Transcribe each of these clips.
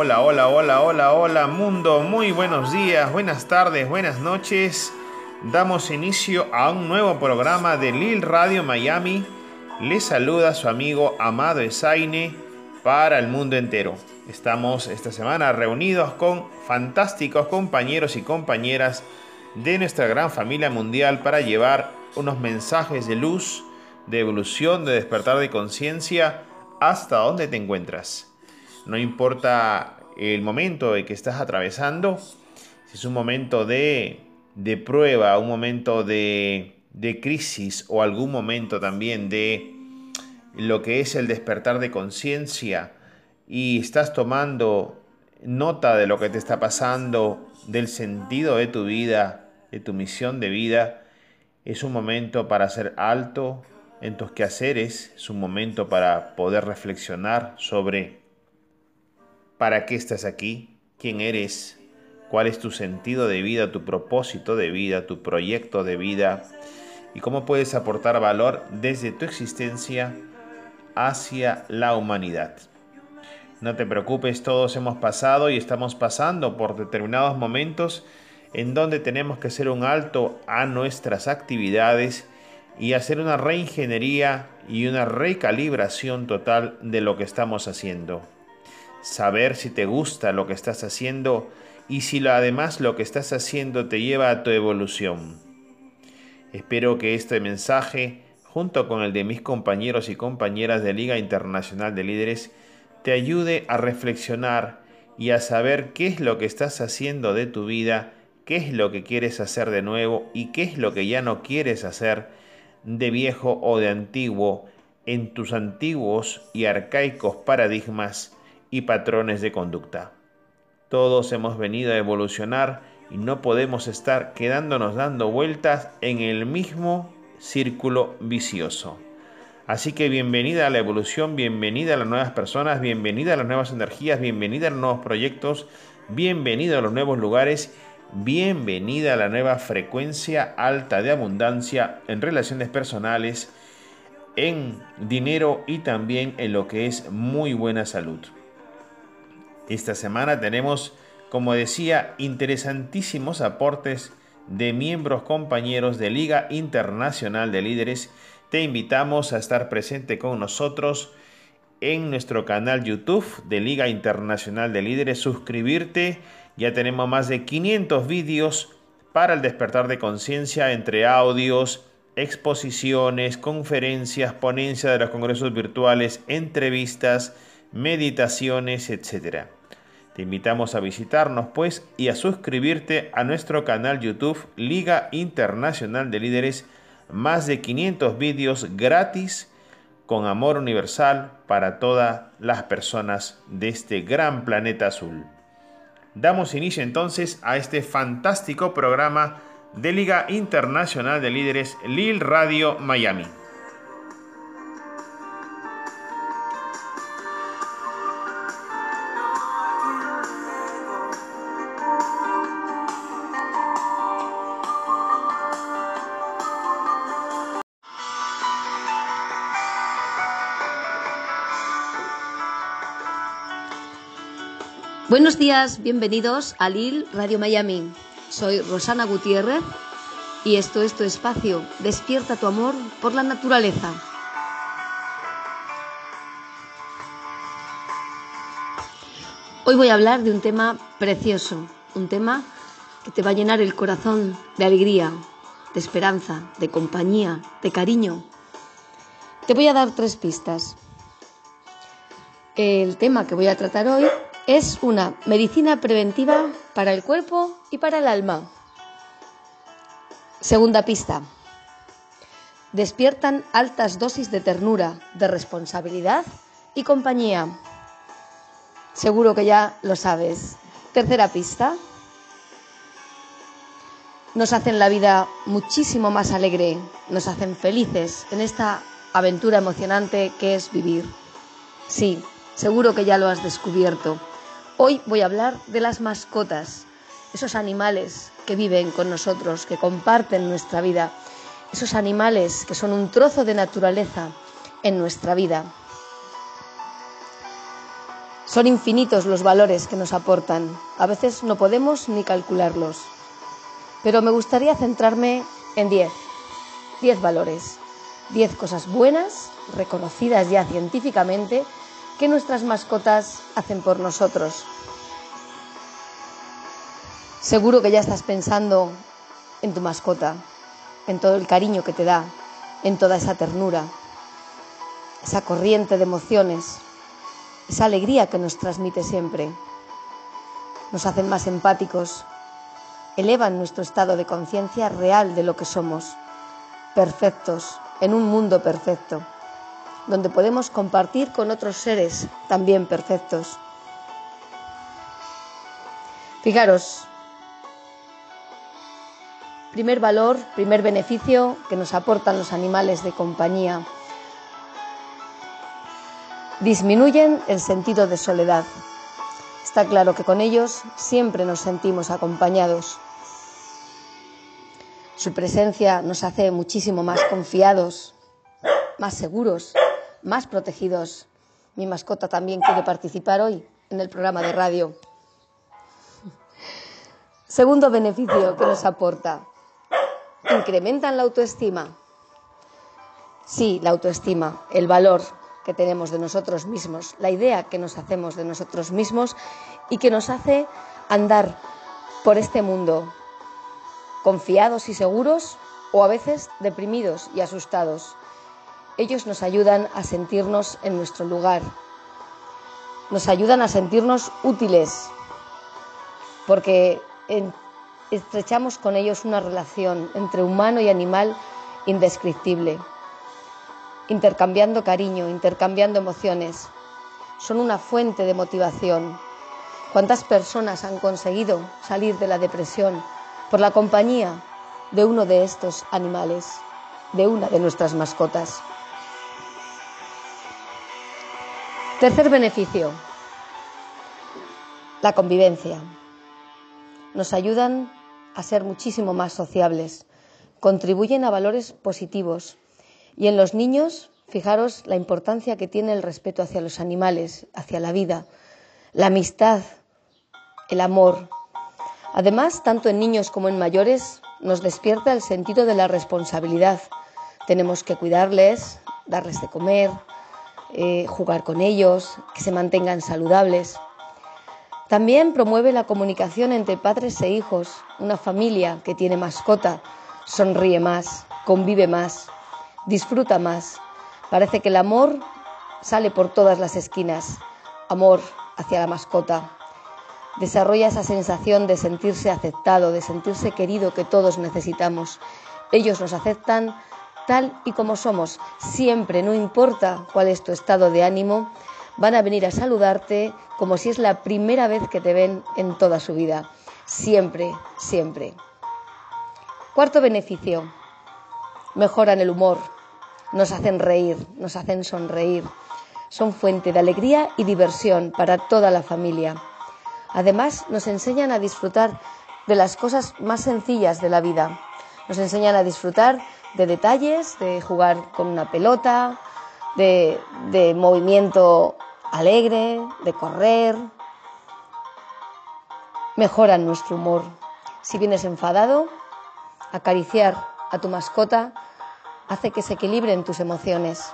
Hola, hola, hola, hola, hola mundo, muy buenos días, buenas tardes, buenas noches. Damos inicio a un nuevo programa de Lil Radio Miami. Les saluda su amigo Amado Esaine para el mundo entero. Estamos esta semana reunidos con fantásticos compañeros y compañeras de nuestra gran familia mundial para llevar unos mensajes de luz, de evolución, de despertar de conciencia hasta donde te encuentras. No importa el momento en que estás atravesando, si es un momento de, de prueba, un momento de, de crisis o algún momento también de lo que es el despertar de conciencia y estás tomando nota de lo que te está pasando, del sentido de tu vida, de tu misión de vida, es un momento para hacer alto en tus quehaceres, es un momento para poder reflexionar sobre para qué estás aquí, quién eres, cuál es tu sentido de vida, tu propósito de vida, tu proyecto de vida y cómo puedes aportar valor desde tu existencia hacia la humanidad. No te preocupes, todos hemos pasado y estamos pasando por determinados momentos en donde tenemos que hacer un alto a nuestras actividades y hacer una reingeniería y una recalibración total de lo que estamos haciendo. Saber si te gusta lo que estás haciendo y si además lo que estás haciendo te lleva a tu evolución. Espero que este mensaje, junto con el de mis compañeros y compañeras de Liga Internacional de Líderes, te ayude a reflexionar y a saber qué es lo que estás haciendo de tu vida, qué es lo que quieres hacer de nuevo y qué es lo que ya no quieres hacer de viejo o de antiguo en tus antiguos y arcaicos paradigmas y patrones de conducta. Todos hemos venido a evolucionar y no podemos estar quedándonos dando vueltas en el mismo círculo vicioso. Así que bienvenida a la evolución, bienvenida a las nuevas personas, bienvenida a las nuevas energías, bienvenida a los nuevos proyectos, bienvenida a los nuevos lugares Bienvenida a la nueva frecuencia alta de abundancia en relaciones personales, en dinero y también en lo que es muy buena salud. Esta semana tenemos, como decía, interesantísimos aportes de miembros compañeros de Liga Internacional de Líderes. Te invitamos a estar presente con nosotros en nuestro canal YouTube de Liga Internacional de Líderes, suscribirte ya tenemos más de 500 vídeos para el despertar de conciencia entre audios, exposiciones, conferencias, ponencias de los congresos virtuales, entrevistas, meditaciones, etc. Te invitamos a visitarnos pues y a suscribirte a nuestro canal YouTube Liga Internacional de Líderes, más de 500 vídeos gratis con amor universal para todas las personas de este gran planeta azul. Damos inicio entonces a este fantástico programa de Liga Internacional de Líderes Lil Radio Miami. Buenos días, bienvenidos a Lil Radio Miami. Soy Rosana Gutiérrez y esto es tu espacio. Despierta tu amor por la naturaleza. Hoy voy a hablar de un tema precioso, un tema que te va a llenar el corazón de alegría, de esperanza, de compañía, de cariño. Te voy a dar tres pistas. El tema que voy a tratar hoy es una medicina preventiva para el cuerpo y para el alma. Segunda pista. Despiertan altas dosis de ternura, de responsabilidad y compañía. Seguro que ya lo sabes. Tercera pista. Nos hacen la vida muchísimo más alegre, nos hacen felices en esta aventura emocionante que es vivir. Sí, seguro que ya lo has descubierto. Hoy voy a hablar de las mascotas, esos animales que viven con nosotros, que comparten nuestra vida, esos animales que son un trozo de naturaleza en nuestra vida. Son infinitos los valores que nos aportan. A veces no podemos ni calcularlos. Pero me gustaría centrarme en diez. Diez valores. Diez cosas buenas, reconocidas ya científicamente, que nuestras mascotas hacen por nosotros. Seguro que ya estás pensando en tu mascota, en todo el cariño que te da, en toda esa ternura, esa corriente de emociones, esa alegría que nos transmite siempre. Nos hacen más empáticos, elevan nuestro estado de conciencia real de lo que somos, perfectos, en un mundo perfecto, donde podemos compartir con otros seres también perfectos. Fijaros, primer valor, primer beneficio que nos aportan los animales de compañía disminuyen el sentido de soledad. Está claro que con ellos siempre nos sentimos acompañados. Su presencia nos hace muchísimo más confiados, más seguros, más protegidos. Mi mascota también quiere participar hoy en el programa de radio. Segundo beneficio que nos aporta. Incrementan la autoestima. Sí, la autoestima, el valor, que tenemos de nosotros mismos, la idea que nos hacemos de nosotros mismos y que nos hace andar por este mundo confiados y seguros o a veces deprimidos y asustados. Ellos nos ayudan a sentirnos en nuestro lugar, nos ayudan a sentirnos útiles, porque estrechamos con ellos una relación entre humano y animal indescriptible intercambiando cariño, intercambiando emociones. Son una fuente de motivación. ¿Cuántas personas han conseguido salir de la depresión por la compañía de uno de estos animales, de una de nuestras mascotas? Tercer beneficio, la convivencia. Nos ayudan a ser muchísimo más sociables, contribuyen a valores positivos, y en los niños, fijaros la importancia que tiene el respeto hacia los animales, hacia la vida, la amistad, el amor. Además, tanto en niños como en mayores, nos despierta el sentido de la responsabilidad. Tenemos que cuidarles, darles de comer, eh, jugar con ellos, que se mantengan saludables. También promueve la comunicación entre padres e hijos. Una familia que tiene mascota sonríe más, convive más, disfruta más. Parece que el amor sale por todas las esquinas. Amor hacia la mascota. Desarrolla esa sensación de sentirse aceptado, de sentirse querido que todos necesitamos. Ellos nos aceptan tal y como somos. Siempre, no importa cuál es tu estado de ánimo, van a venir a saludarte como si es la primera vez que te ven en toda su vida. Siempre, siempre. Cuarto beneficio. Mejoran el humor, nos hacen reír, nos hacen sonreír. Son fuente de alegría y diversión para toda la familia. Además, nos enseñan a disfrutar de las cosas más sencillas de la vida. Nos enseñan a disfrutar de detalles, de jugar con una pelota, de, de movimiento alegre, de correr. Mejoran nuestro humor. Si vienes enfadado, acariciar a tu mascota hace que se equilibren tus emociones.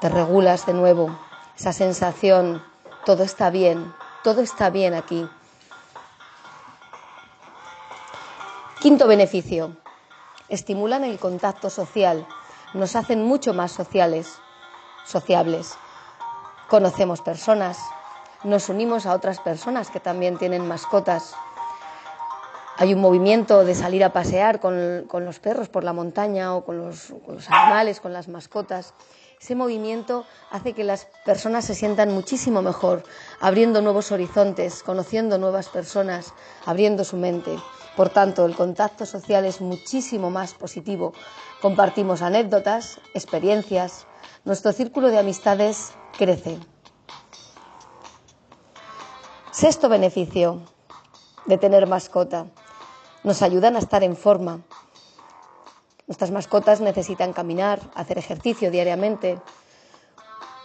Te regulas de nuevo, esa sensación, todo está bien, todo está bien aquí. Quinto beneficio, estimulan el contacto social, nos hacen mucho más sociales, sociables. Conocemos personas, nos unimos a otras personas que también tienen mascotas, hay un movimiento de salir a pasear con, los perros por la montaña o con los, animales, con las mascotas. Ese movimiento hace que las personas se sientan muchísimo mejor, abriendo nuevos horizontes, conociendo nuevas personas, abriendo su mente. Por tanto, el contacto social es muchísimo más positivo. Compartimos anécdotas, experiencias, nuestro círculo de amistades crece. Sexto beneficio de tener mascota nos ayudan a estar en forma. Nuestras mascotas necesitan caminar, hacer ejercicio diariamente.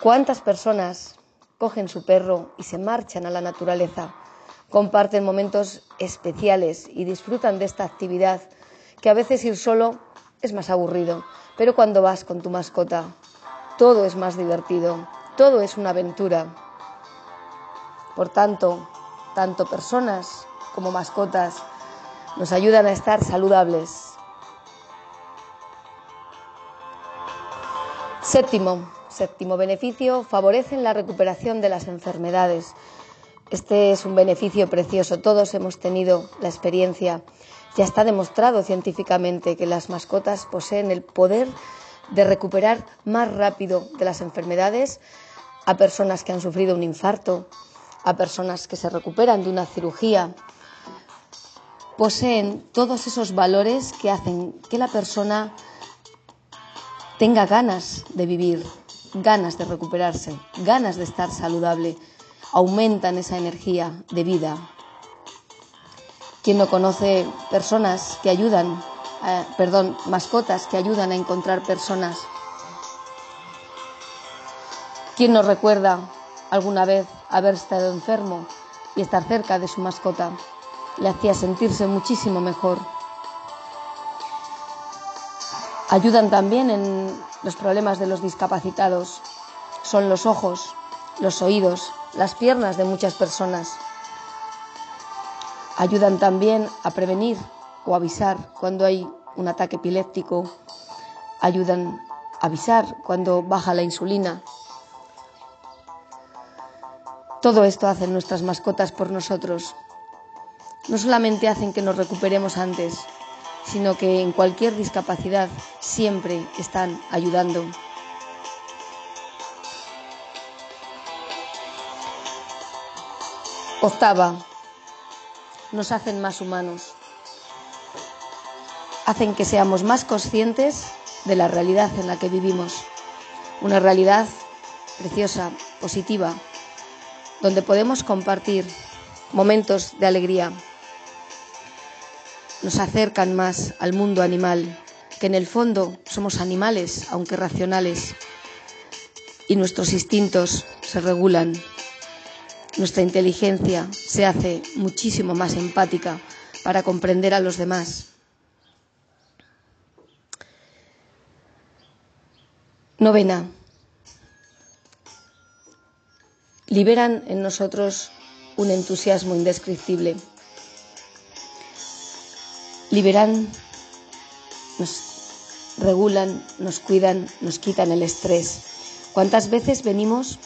¿Cuántas personas cogen su perro y se marchan a la naturaleza. Comparten momentos especiales y disfrutan de esta actividad, que a veces ir solo es más aburrido, pero cuando vas con tu mascota, todo es más divertido, todo es una aventura. Por tanto, tanto personas como mascotas nos ayudan a estar saludables. Séptimo, séptimo beneficio, favorecen la recuperación de las enfermedades. Este es un beneficio precioso. Todos hemos tenido la experiencia. Ya está demostrado científicamente que las mascotas poseen el poder de recuperar más rápido de las enfermedades a personas que han sufrido un infarto, a personas que se recuperan de una cirugía. Poseen todos esos valores que hacen que la persona tenga ganas de vivir, ganas de recuperarse, ganas de estar saludable, aumentan esa energía de vida. ¿Quién no conoce personas que ayudan, eh, perdón, mascotas que ayudan a encontrar personas? ¿Quién no recuerda alguna vez haber estado enfermo y estar cerca de su mascota? Le hacía sentirse muchísimo mejor. Ayudan también en los problemas de los discapacitados. Son los ojos, los oídos, las piernas de muchas personas. Ayudan también a prevenir o avisar cuando hay un ataque epiléptico. Ayudan a avisar cuando baja la insulina. Todo esto hacen nuestras mascotas por nosotros. No solamente hacen que nos recuperemos antes, sino que en cualquier discapacidad siempre están ayudando. Octava, nos hacen más humanos, hacen que seamos más conscientes de la realidad en la que vivimos, una realidad preciosa, positiva, donde podemos compartir momentos de alegría, nos acercan más al mundo animal, que en el fondo somos animales, aunque racionales, y nuestros instintos se regulan. Nuestra inteligencia se hace muchísimo más empática para comprender a los demás. Novena. Liberan en nosotros un entusiasmo indescriptible liberan, nos regulan, nos cuidan, nos quitan el estrés. ¿Cuántas veces venimos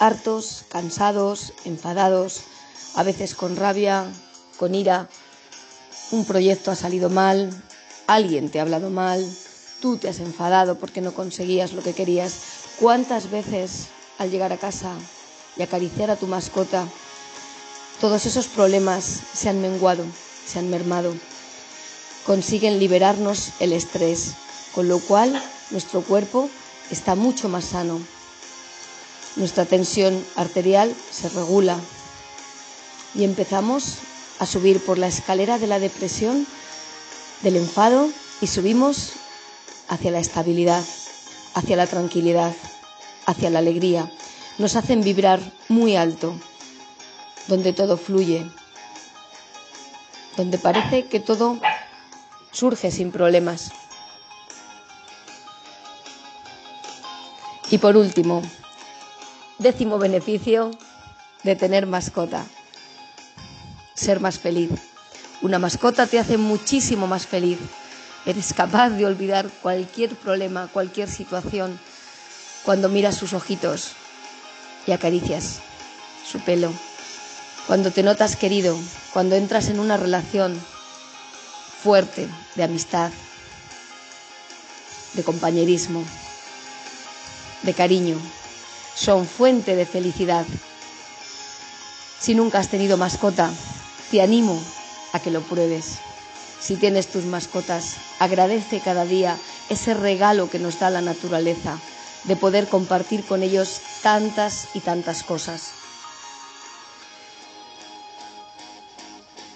hartos, cansados, enfadados, a veces con rabia, con ira? Un proyecto ha salido mal, alguien te ha hablado mal, tú te has enfadado porque no conseguías lo que querías. ¿Cuántas veces al llegar a casa y acariciar a tu mascota, todos esos problemas se han menguado? se han mermado. Consiguen liberarnos el estrés, con lo cual nuestro cuerpo está mucho más sano. Nuestra tensión arterial se regula y empezamos a subir por la escalera de la depresión, del enfado y subimos hacia la estabilidad, hacia la tranquilidad, hacia la alegría. Nos hacen vibrar muy alto, donde todo fluye, donde parece que todo surge sin problemas. Y por último, décimo beneficio de tener mascota, ser más feliz. Una mascota te hace muchísimo más feliz. Eres capaz de olvidar cualquier problema, cualquier situación, cuando miras sus ojitos y acaricias su pelo, cuando te notas querido, cuando entras en una relación fuerte de amistad, de compañerismo, de cariño, son fuente de felicidad. Si nunca has tenido mascota, te animo a que lo pruebes. Si tienes tus mascotas, agradece cada día ese regalo que nos da la naturaleza de poder compartir con ellos tantas y tantas cosas.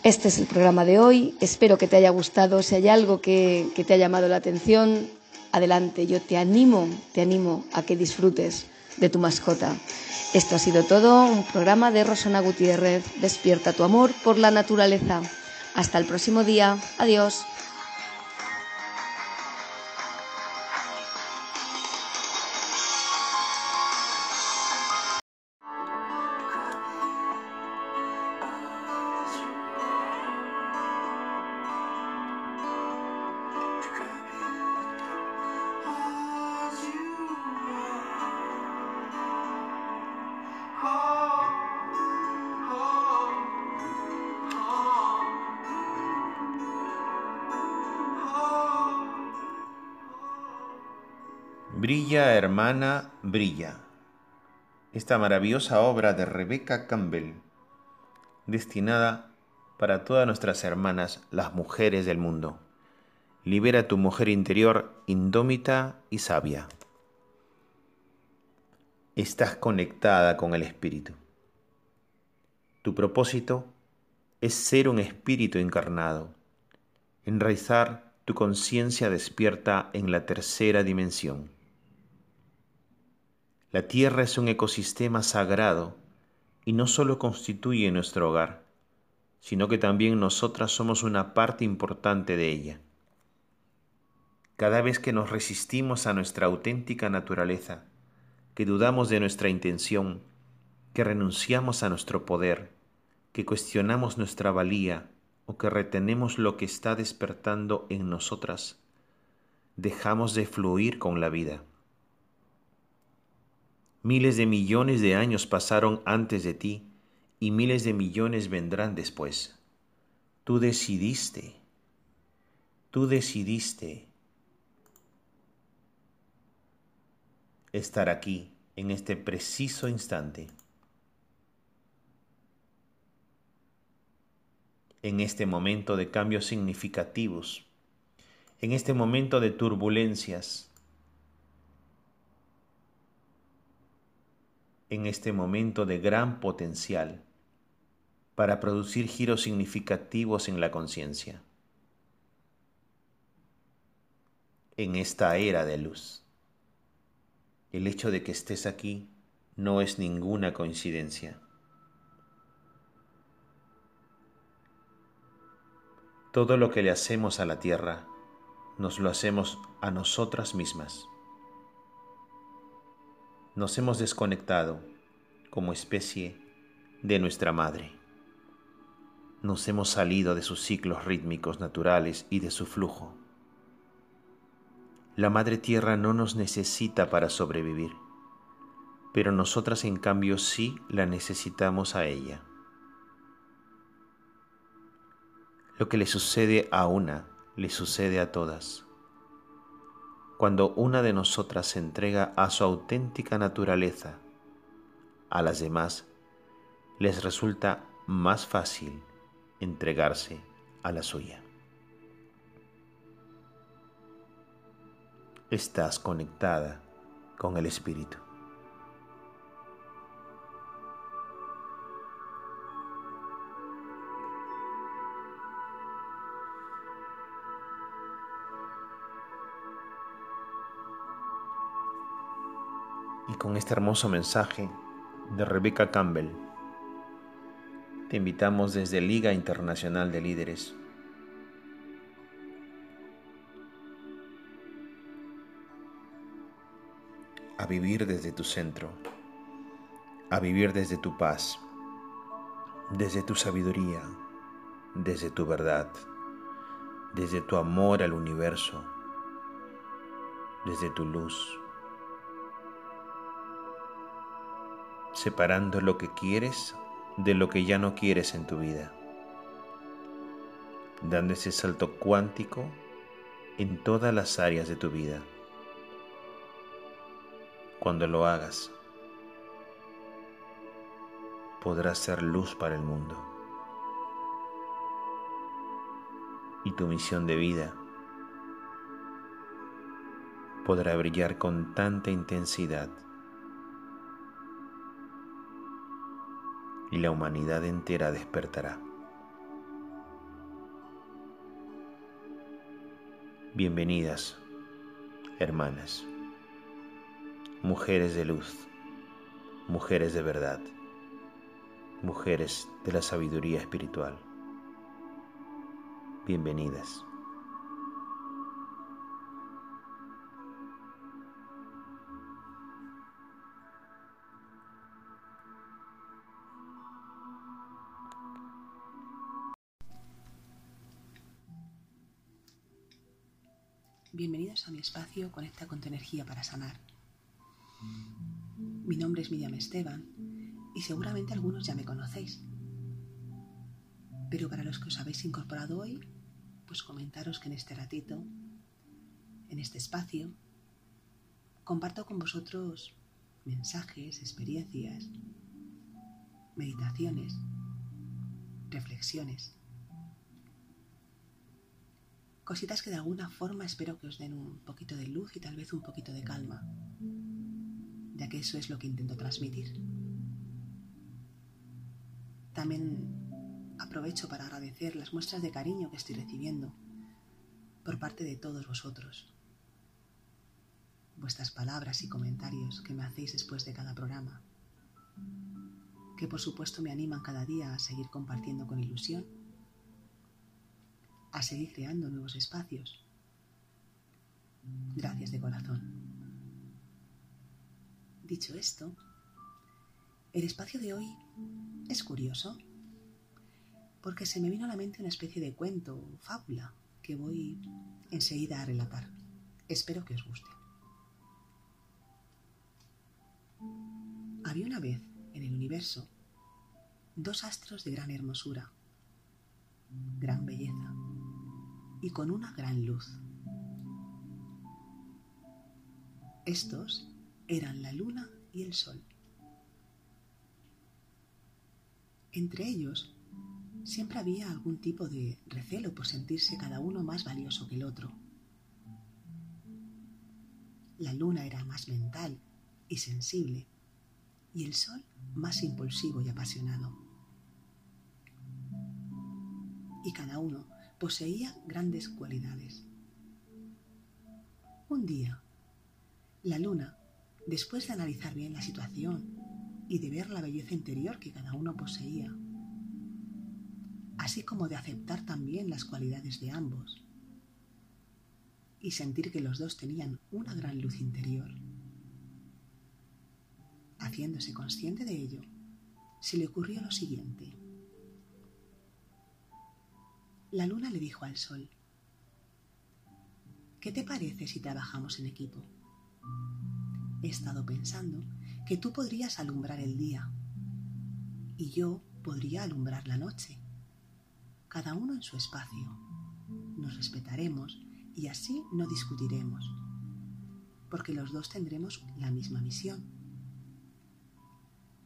Este es el programa de hoy. Espero que te haya gustado. Si hay algo que, te ha llamado la atención, adelante. Yo te animo, te animo a que disfrutes de tu mascota. Esto ha sido todo, un programa de Rosana Gutiérrez. Despierta tu amor por la naturaleza. Hasta el próximo día. Adiós. Hermana, brilla. Esta maravillosa obra de Rebecca Campbell, destinada para todas nuestras hermanas, las mujeres del mundo. Libera tu mujer interior indómita y sabia. Estás conectada con el espíritu. Tu propósito es ser un espíritu encarnado, enraizar tu conciencia despierta en la tercera dimensión. La tierra es un ecosistema sagrado y no solo constituye nuestro hogar, sino que también nosotras somos una parte importante de ella. Cada vez que nos resistimos a nuestra auténtica naturaleza, que dudamos de nuestra intención, que renunciamos a nuestro poder, que cuestionamos nuestra valía o que retenemos lo que está despertando en nosotras, dejamos de fluir con la vida. Miles de millones de años pasaron antes de ti y miles de millones vendrán después. Tú decidiste, tú decidiste estar aquí en este preciso instante, en este momento de cambios significativos, en este momento de turbulencias, en este momento de gran potencial para producir giros significativos en la conciencia. En esta era de luz. El hecho de que estés aquí no es ninguna coincidencia. Todo lo que le hacemos a la tierra, nos lo hacemos a nosotras mismas nos hemos desconectado como especie de nuestra madre. Nos hemos salido de sus ciclos rítmicos naturales y de su flujo. La Madre Tierra no nos necesita para sobrevivir, pero nosotras en cambio sí la necesitamos a ella. Lo que le sucede a una, le sucede a todas. Cuando una de nosotras se entrega a su auténtica naturaleza, a las demás les resulta más fácil entregarse a la suya. Estás conectada con el Espíritu. Y con este hermoso mensaje de Rebecca Campbell, te invitamos desde Liga Internacional de Líderes. A vivir desde tu centro, a vivir desde tu paz, desde tu sabiduría, desde tu verdad, desde tu amor al universo, desde tu luz separando lo que quieres de lo que ya no quieres en tu vida, dando ese salto cuántico en todas las áreas de tu vida. Cuando lo hagas, podrás ser luz para el mundo. Y tu misión de vida podrá brillar con tanta intensidad y la humanidad entera despertará. Bienvenidas, hermanas, mujeres de luz mujeres de verdad, mujeres de la sabiduría espiritual. Bienvenidas. Bienvenidos a mi espacio Conecta con tu energía para sanar. Mi nombre es Miriam Esteban y seguramente algunos ya me conocéis. Pero para los que os habéis incorporado hoy, pues comentaros que en este ratito, en este espacio, comparto con vosotros mensajes, experiencias, meditaciones, reflexiones Cositas que de alguna forma espero que os den un poquito de luz y tal vez un poquito de calma, ya que eso es lo que intento transmitir. También aprovecho para agradecer las muestras de cariño que estoy recibiendo por parte de todos vosotros. Vuestras palabras y comentarios que me hacéis después de cada programa, que por supuesto me animan cada día a seguir compartiendo con ilusión a seguir creando nuevos espacios. Gracias de corazón. Dicho esto, el espacio de hoy es curioso porque se me vino a la mente una especie de cuento o fábula que voy enseguida a relatar. Espero que os guste. Había una vez en el universo dos astros de gran hermosura, gran belleza y con una gran luz. Estos eran la luna y el sol. Entre ellos siempre había algún tipo de recelo por sentirse cada uno más valioso que el otro. La luna era más mental y sensible y el sol más impulsivo y apasionado. Y cada uno poseía grandes cualidades. Un día, la luna, después de analizar bien la situación y de ver la belleza interior que cada uno poseía, así como de aceptar también las cualidades de ambos, y sentir que los dos tenían una gran luz interior, haciéndose consciente de ello, se le ocurrió lo siguiente la luna le dijo al sol, ¿qué te parece si trabajamos en equipo? He estado pensando que tú podrías alumbrar el día y yo podría alumbrar la noche, cada uno en su espacio. Nos respetaremos y así no discutiremos, porque los dos tendremos la misma misión,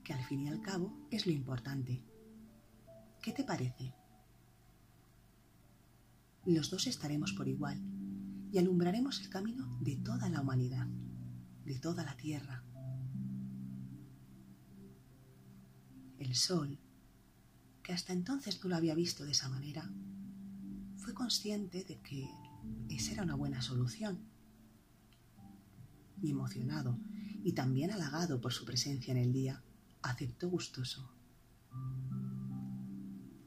que al fin y al cabo es lo importante. ¿Qué te parece? Los dos estaremos por igual y alumbraremos el camino de toda la humanidad, de toda la tierra. El sol, que hasta entonces no lo había visto de esa manera, fue consciente de que esa era una buena solución. Y emocionado y también halagado por su presencia en el día, aceptó gustoso.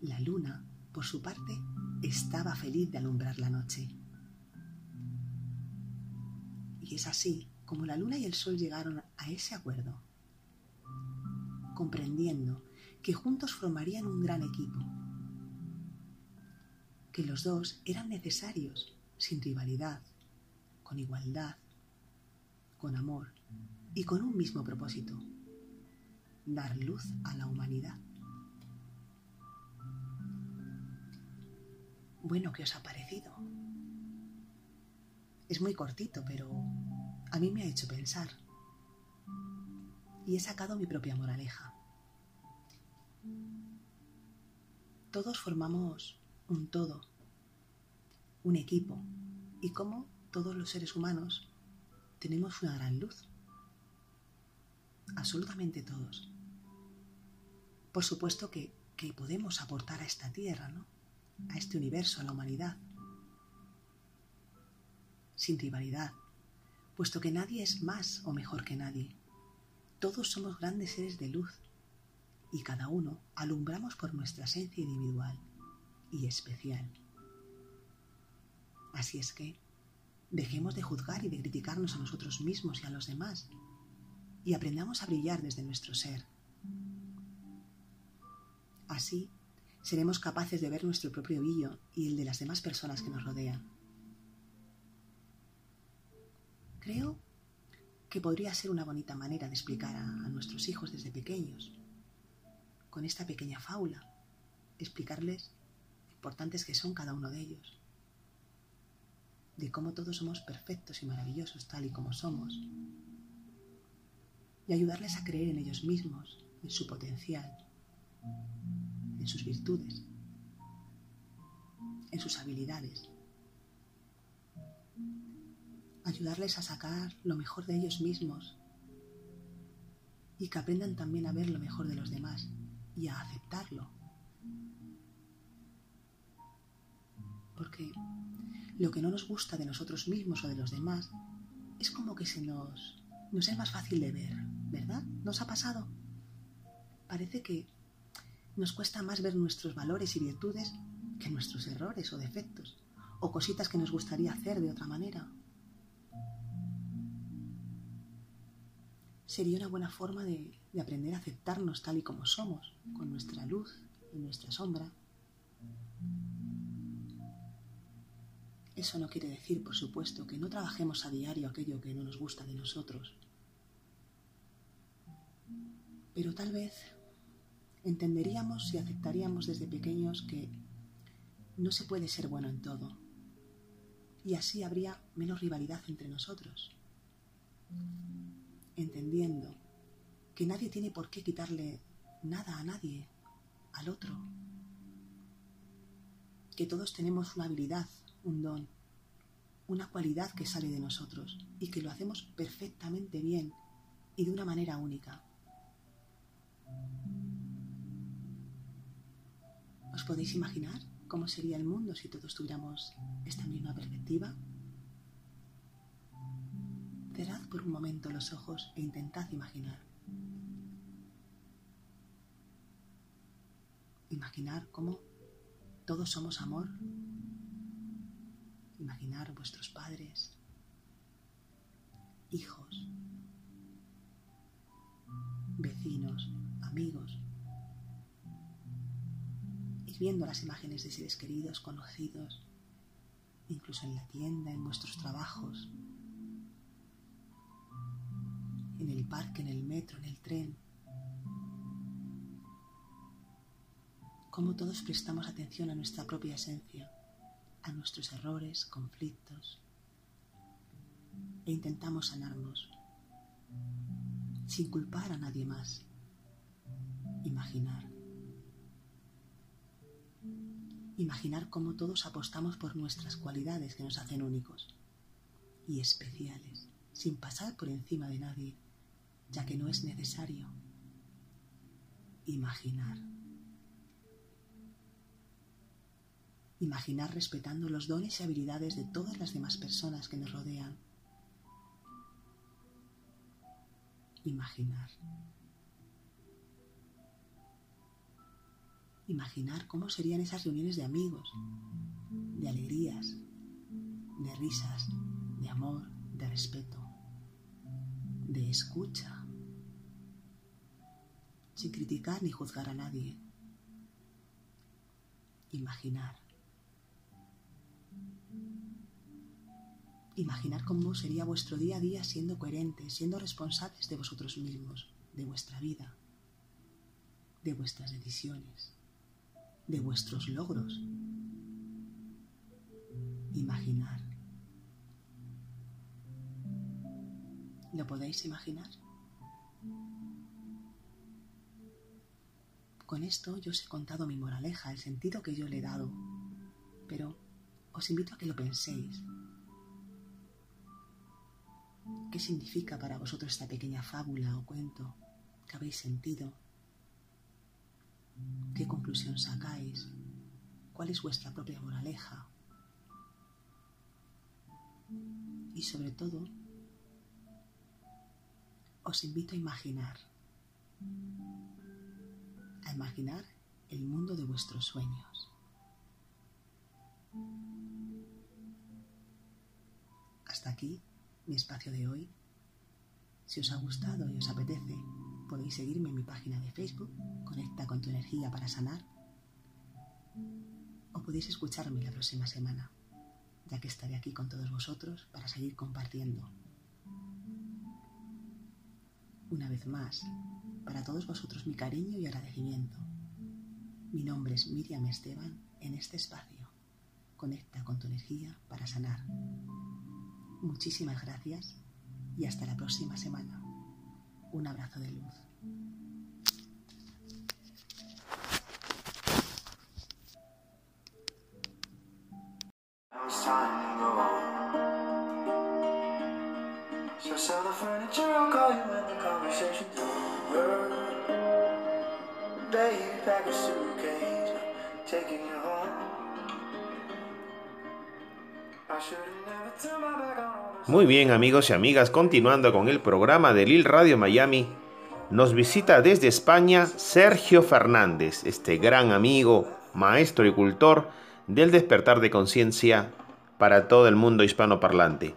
La luna, por su parte, estaba feliz de alumbrar la noche. Y es así como la luna y el sol llegaron a ese acuerdo, comprendiendo que juntos formarían un gran equipo, que los dos eran necesarios, sin rivalidad, con igualdad, con amor y con un mismo propósito, dar luz a la humanidad. Bueno, ¿qué os ha parecido? Es muy cortito, pero a mí me ha hecho pensar. Y he sacado mi propia moraleja. Todos formamos un todo, un equipo, y como todos los seres humanos tenemos una gran luz. Absolutamente todos. Por supuesto que, que podemos aportar a esta tierra, ¿no? A este universo, a la humanidad, sin rivalidad, puesto que nadie es más o mejor que nadie. todos somos grandes seres de luz y cada uno alumbramos por nuestra esencia individual y especial. Así es que dejemos de juzgar y de criticarnos a nosotros mismos y a los demás y aprendamos a brillar desde nuestro ser. Así seremos capaces de ver nuestro propio brillo y el de las demás personas que nos rodean. Creo que podría ser una bonita manera de explicar a, nuestros hijos desde pequeños, con esta pequeña fábula, explicarles importantes que son cada uno de ellos, de cómo todos somos perfectos y maravillosos tal y como somos, y ayudarles a creer en ellos mismos, en su potencial, en sus virtudes, en sus habilidades ayudarles a sacar lo mejor de ellos mismos y que aprendan también a ver lo mejor de los demás y a aceptarlo. Porque lo que no nos gusta de nosotros mismos o de los demás es como que se nos, nos es más fácil de ver, ¿verdad? ¿Nos ha pasado? Parece que nos cuesta más ver nuestros valores y virtudes que nuestros errores o defectos, o cositas que nos gustaría hacer de otra manera, sería una buena forma de, aprender a aceptarnos tal y como somos, con nuestra luz y nuestra sombra. Eso no quiere decir, por supuesto, que no trabajemos a diario aquello que no nos gusta de nosotros. Pero tal vez entenderíamos y aceptaríamos desde pequeños que no se puede ser bueno en todo. Y así habría menos rivalidad entre nosotros entendiendo que nadie tiene por qué quitarle nada a nadie, al otro, que todos tenemos una habilidad, un don, una cualidad que sale de nosotros y que lo hacemos perfectamente bien y de una manera única. ¿Os podéis imaginar cómo sería el mundo si todos tuviéramos esta misma perspectiva? Cerrad por un momento los ojos e intentad imaginar. Imaginar cómo todos somos amor. Imaginar vuestros padres, hijos, vecinos, amigos. Viendo las imágenes de seres queridos, conocidos, incluso en la tienda, en vuestros trabajos, en el parque, en el metro, en el tren. Cómo todos prestamos atención a nuestra propia esencia, a nuestros errores, conflictos, e intentamos sanarnos, sin culpar a nadie más. Imaginar. Imaginar cómo todos apostamos por nuestras cualidades que nos hacen únicos y especiales, sin pasar por encima de nadie ya que no es necesario imaginar. Imaginar respetando los dones y habilidades de todas las demás personas que nos rodean. Imaginar. Imaginar cómo serían esas reuniones de amigos, de alegrías, de risas, de amor, de respeto, de escucha sin criticar ni juzgar a nadie. Imaginar. Imaginar cómo sería vuestro día a día siendo coherentes, siendo responsables de vosotros mismos, de vuestra vida, de vuestras decisiones, de vuestros logros. Imaginar. ¿Lo podéis imaginar? Con esto yo os he contado mi moraleja, el sentido que yo le he dado, pero os invito a que lo penséis. ¿Qué significa para vosotros esta pequeña fábula o cuento que habéis sentido? ¿Qué conclusión sacáis? ¿Cuál es vuestra propia moraleja? Y sobre todo, os invito a imaginar, a imaginar el mundo de vuestros sueños. Hasta aquí mi espacio de hoy. Si os ha gustado y os apetece, podéis seguirme en mi página de Facebook, Conecta con tu energía para sanar, o podéis escucharme la próxima semana, ya que estaré aquí con todos vosotros para seguir compartiendo. Una vez más, para todos vosotros mi cariño y agradecimiento. Mi nombre es Miriam Esteban en este espacio. Conecta con tu energía para sanar. Muchísimas gracias y hasta la próxima semana. Un abrazo de luz. Muy bien amigos y amigas, continuando con el programa de Lil Radio Miami, nos visita desde España Sergio Fernández, este gran amigo, maestro y cultor del despertar de conciencia para todo el mundo hispanoparlante.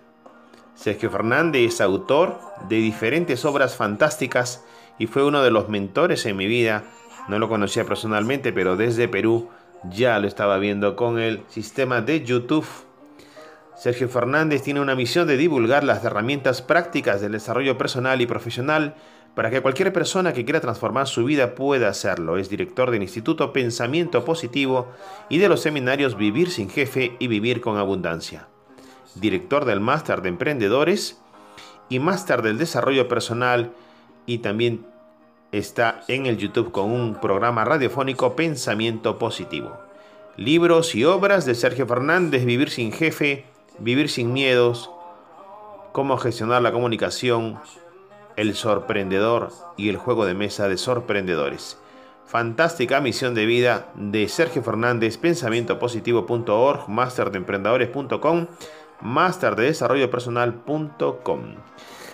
Sergio Fernández es autor de diferentes obras fantásticas y fue uno de los mentores en mi vida. No lo conocía personalmente, pero desde Perú ya lo estaba viendo con el sistema de YouTube Sergio Fernández tiene una misión de divulgar las herramientas prácticas del desarrollo personal y profesional para que cualquier persona que quiera transformar su vida pueda hacerlo. Es director del Instituto Pensamiento Positivo y de los seminarios Vivir sin Jefe y Vivir con Abundancia. Director del Máster de Emprendedores y Máster del Desarrollo Personal y también está en el YouTube con un programa radiofónico Pensamiento Positivo. Libros y obras de Sergio Fernández, Vivir sin Jefe, Vivir sin miedos, cómo gestionar la comunicación, el sorprendedor y el juego de mesa de sorprendedores. Fantástica misión de vida de Sergio Fernández, pensamientopositivo.org, masterdeemprendedores.com, master de desarrollo personal.com.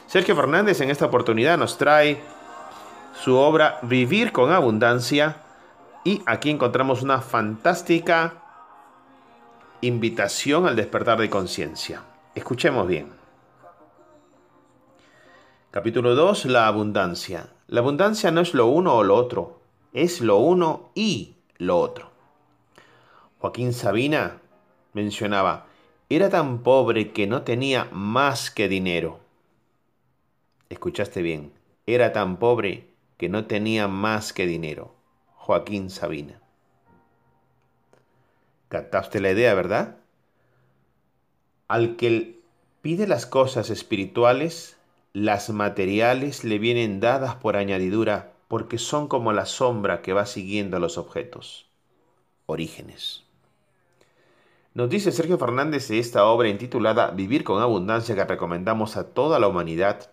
Sergio Fernández en esta oportunidad nos trae su obra Vivir con Abundancia y aquí encontramos una fantástica Invitación al despertar de conciencia. Escuchemos bien. Capítulo 2. La abundancia. La abundancia no es lo uno o lo otro, es lo uno y lo otro. Joaquín Sabina mencionaba, era tan pobre que no tenía más que dinero. Escuchaste bien, era tan pobre que no tenía más que dinero. Joaquín Sabina. Captaste la idea, ¿verdad? Al que pide las cosas espirituales, las materiales le vienen dadas por añadidura porque son como la sombra que va siguiendo a los objetos. Orígenes. Nos dice Sergio Fernández de esta obra intitulada Vivir con Abundancia que recomendamos a toda la humanidad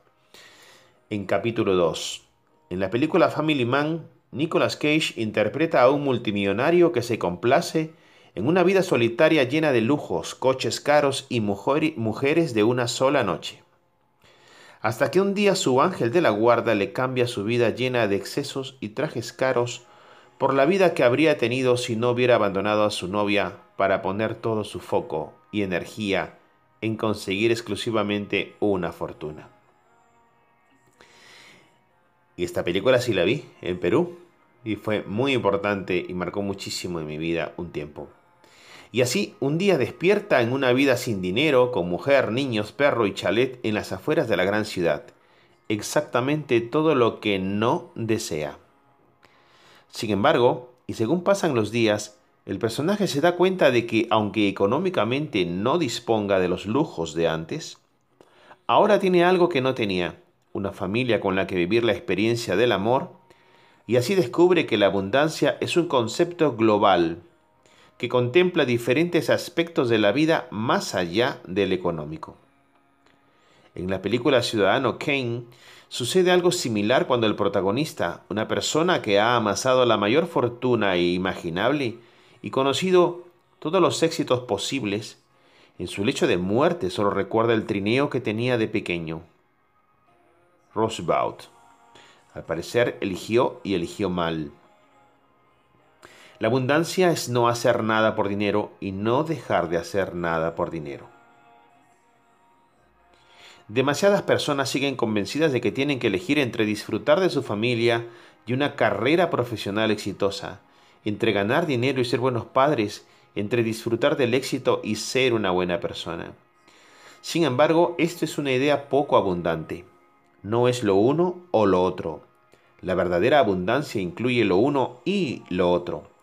en capítulo 2. En la película Family Man, Nicolas Cage interpreta a un multimillonario que se complace en una vida solitaria llena de lujos, coches caros y mujeres de una sola noche. Hasta que un día su ángel de la guarda le cambia su vida llena de excesos y trajes caros por la vida que habría tenido si no hubiera abandonado a su novia para poner todo su foco y energía en conseguir exclusivamente una fortuna. Y esta película sí la vi en Perú y fue muy importante y marcó muchísimo en mi vida un tiempo. Y así un día despierta en una vida sin dinero, con mujer, niños, perro y chalet en las afueras de la gran ciudad. Exactamente todo lo que no desea. Sin embargo, y según pasan los días, el personaje se da cuenta de que aunque económicamente no disponga de los lujos de antes, ahora tiene algo que no tenía, una familia con la que vivir la experiencia del amor, y así descubre que la abundancia es un concepto global, que contempla diferentes aspectos de la vida más allá del económico. En la película Ciudadano Kane sucede algo similar cuando el protagonista, una persona que ha amasado la mayor fortuna imaginable y conocido todos los éxitos posibles, en su lecho de muerte solo recuerda el trineo que tenía de pequeño. Roosevelt. Al parecer eligió y eligió mal. La abundancia es no hacer nada por dinero y no dejar de hacer nada por dinero. Demasiadas personas siguen convencidas de que tienen que elegir entre disfrutar de su familia y una carrera profesional exitosa, entre ganar dinero y ser buenos padres, entre disfrutar del éxito y ser una buena persona. Sin embargo, esto es una idea poco abundante. No es lo uno o lo otro. La verdadera abundancia incluye lo uno y lo otro.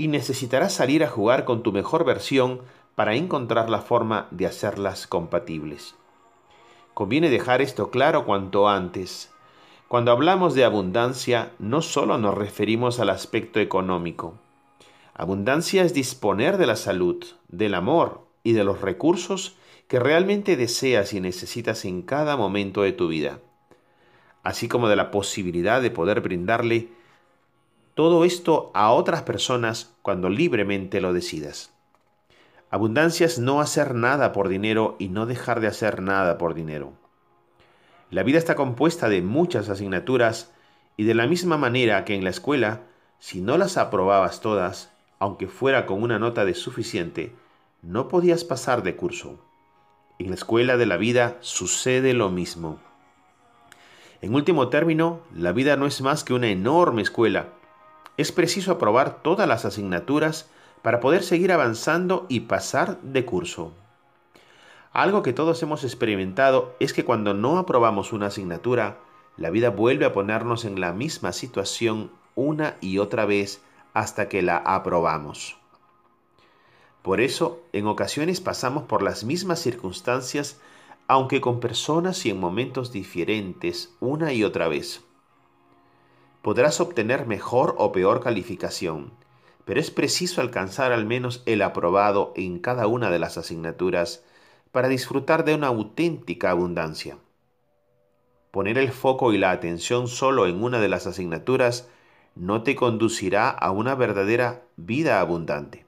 Y necesitarás salir a jugar con tu mejor versión para encontrar la forma de hacerlas compatibles. Conviene dejar esto claro cuanto antes. Cuando hablamos de abundancia, no solo nos referimos al aspecto económico. Abundancia es disponer de la salud, del amor y de los recursos que realmente deseas y necesitas en cada momento de tu vida, así como de la posibilidad de poder brindarle todo esto a otras personas cuando libremente lo decidas. Abundancia es no hacer nada por dinero y no dejar de hacer nada por dinero. La vida está compuesta de muchas asignaturas y de la misma manera que en la escuela, si no las aprobabas todas, aunque fuera con una nota de suficiente, no podías pasar de curso. En la escuela de la vida sucede lo mismo. En último término, la vida no es más que una enorme escuela. Es preciso aprobar todas las asignaturas para poder seguir avanzando y pasar de curso. Algo que todos hemos experimentado es que cuando no aprobamos una asignatura, la vida vuelve a ponernos en la misma situación una y otra vez hasta que la aprobamos. Por eso, en ocasiones pasamos por las mismas circunstancias, aunque con personas y en momentos diferentes una y otra vez. Podrás obtener mejor o peor calificación, pero es preciso alcanzar al menos el aprobado en cada una de las asignaturas para disfrutar de una auténtica abundancia. Poner el foco y la atención solo en una de las asignaturas no te conducirá a una verdadera vida abundante.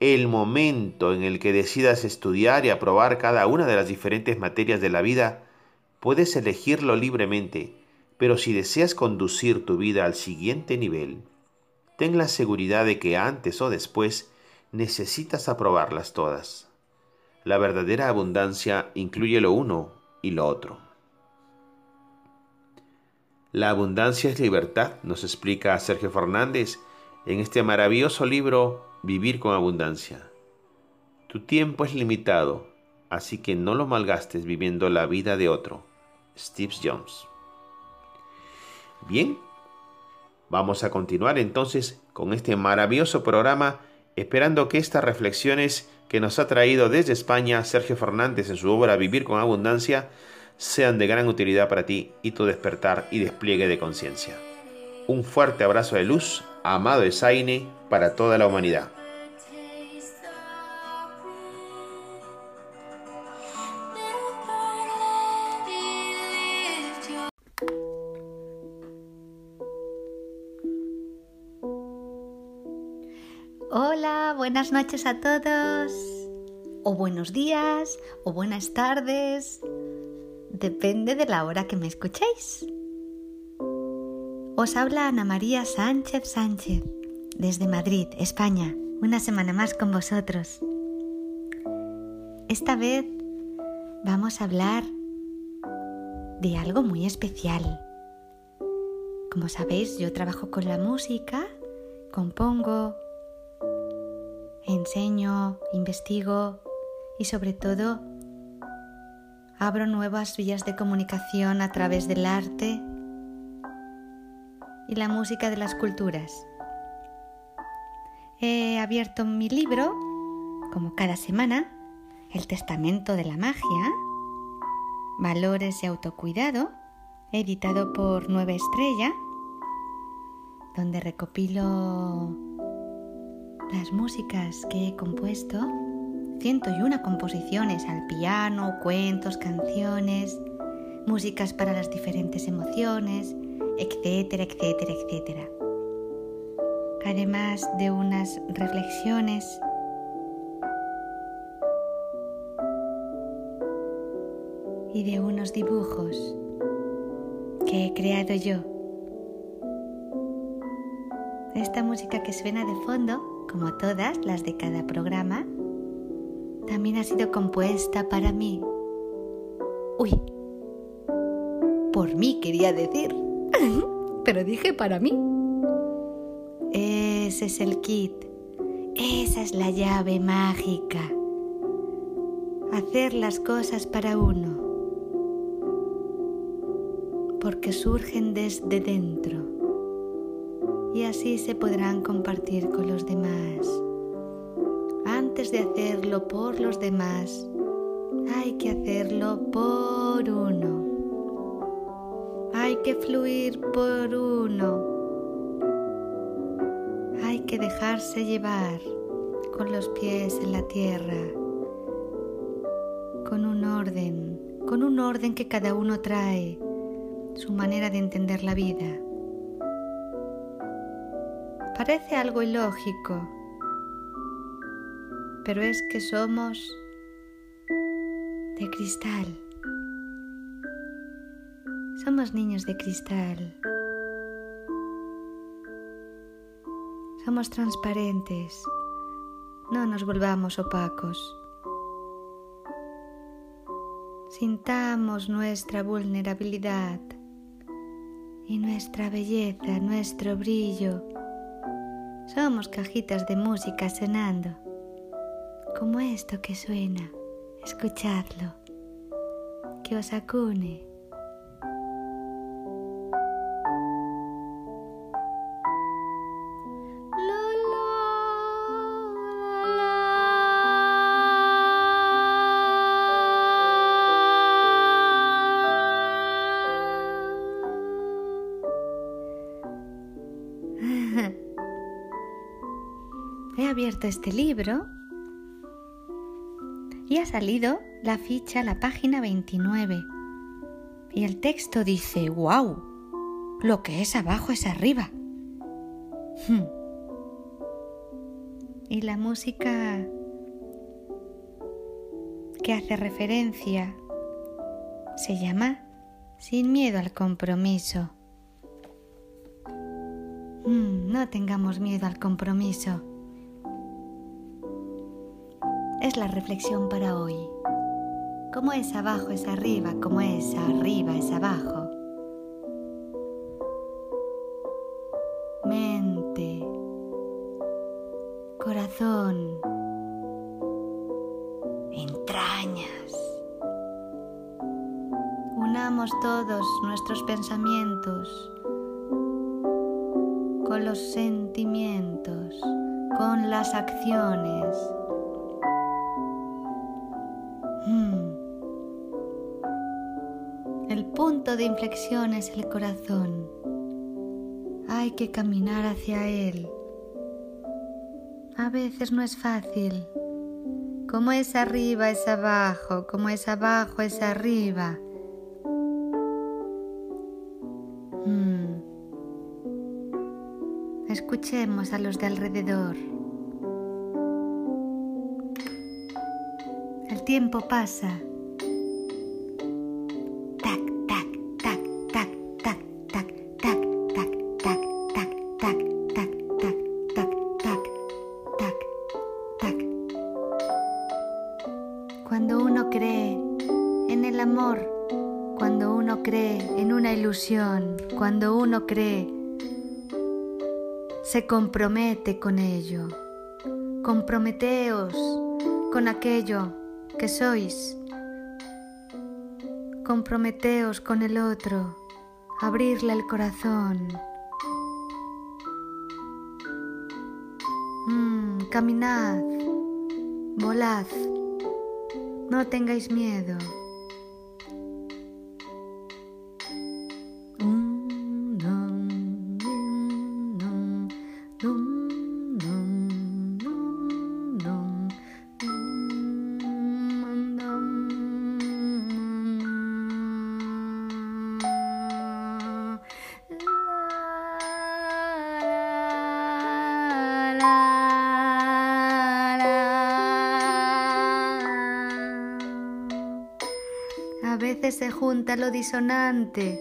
El momento en el que decidas estudiar y aprobar cada una de las diferentes materias de la vida, puedes elegirlo libremente, pero si deseas conducir tu vida al siguiente nivel, ten la seguridad de que antes o después necesitas aprobarlas todas. La verdadera abundancia incluye lo uno y lo otro. La abundancia es libertad, nos explica Sergio Fernández en este maravilloso libro Vivir con Abundancia. Tu tiempo es limitado, así que no lo malgastes viviendo la vida de otro. Steve Jobs. Bien, Vamos a continuar entonces con este maravilloso programa, esperando que estas reflexiones que nos ha traído desde España Sergio Fernández en su obra Vivir con Abundancia sean de gran utilidad para ti y tu despertar y despliegue de conciencia. Un fuerte abrazo de luz, amado Esaine, para toda la humanidad. Buenas noches a todos, o buenos días, o buenas tardes, depende de la hora que me escuchéis. Os habla Ana María Sánchez Sánchez, desde Madrid, España, una semana más con vosotros. Esta vez vamos a hablar de algo muy especial. Como sabéis, yo trabajo con la música, compongo, enseño, investigo y sobre todo abro nuevas vías de comunicación a través del arte y la música de las culturas. He abierto mi libro, como cada semana, El Testamento de la Magia, Valores y Autocuidado, editado por Nueva Estrella, donde recopilo las músicas que he compuesto, 101 composiciones al piano, cuentos, canciones, músicas para las diferentes emociones, etcétera, etcétera, etcétera. Además de unas reflexiones y de unos dibujos que he creado yo. Esta música que suena de fondo, como todas las de cada programa, también ha sido compuesta para mí. Uy, por mí quería decir, pero dije para mí. Ese es el kit, esa es la llave mágica. Hacer las cosas para uno, porque surgen desde dentro y así se podrán compartir con los demás antes de hacerlo por los demás, hay que hacerlo por uno. Hay que fluir por uno. Hay que dejarse llevar con los pies en la tierra, con un orden, con un orden que cada uno trae, su manera de entender la vida. Parece algo ilógico, pero es que somos de cristal. Somos niños de cristal. Somos transparentes. No nos volvamos opacos. Sintamos nuestra vulnerabilidad y nuestra belleza, nuestro brillo. Somos cajitas de música sonando como esto que suena. Escuchadlo, que os acune. Este libro y ha salido la ficha, la página 29. Y el texto dice, wow, lo que es abajo es arriba. Hmm. Y la música que hace referencia se llama Sin miedo al compromiso. Hmm, no tengamos miedo al compromiso es la reflexión para hoy. Como es abajo es arriba, como es arriba es abajo. Inflexión es el corazón. Hay que caminar hacia él. A veces no es fácil. Como es arriba es abajo, como es abajo es arriba. Hmm. Escuchemos a los de alrededor. tiempo pasa. Se compromete con ello. Comprometeos con aquello que sois. Comprometeos con el otro, abrirle el corazón. Mm, caminad, volad, no tengáis miedo. Junta lo disonante,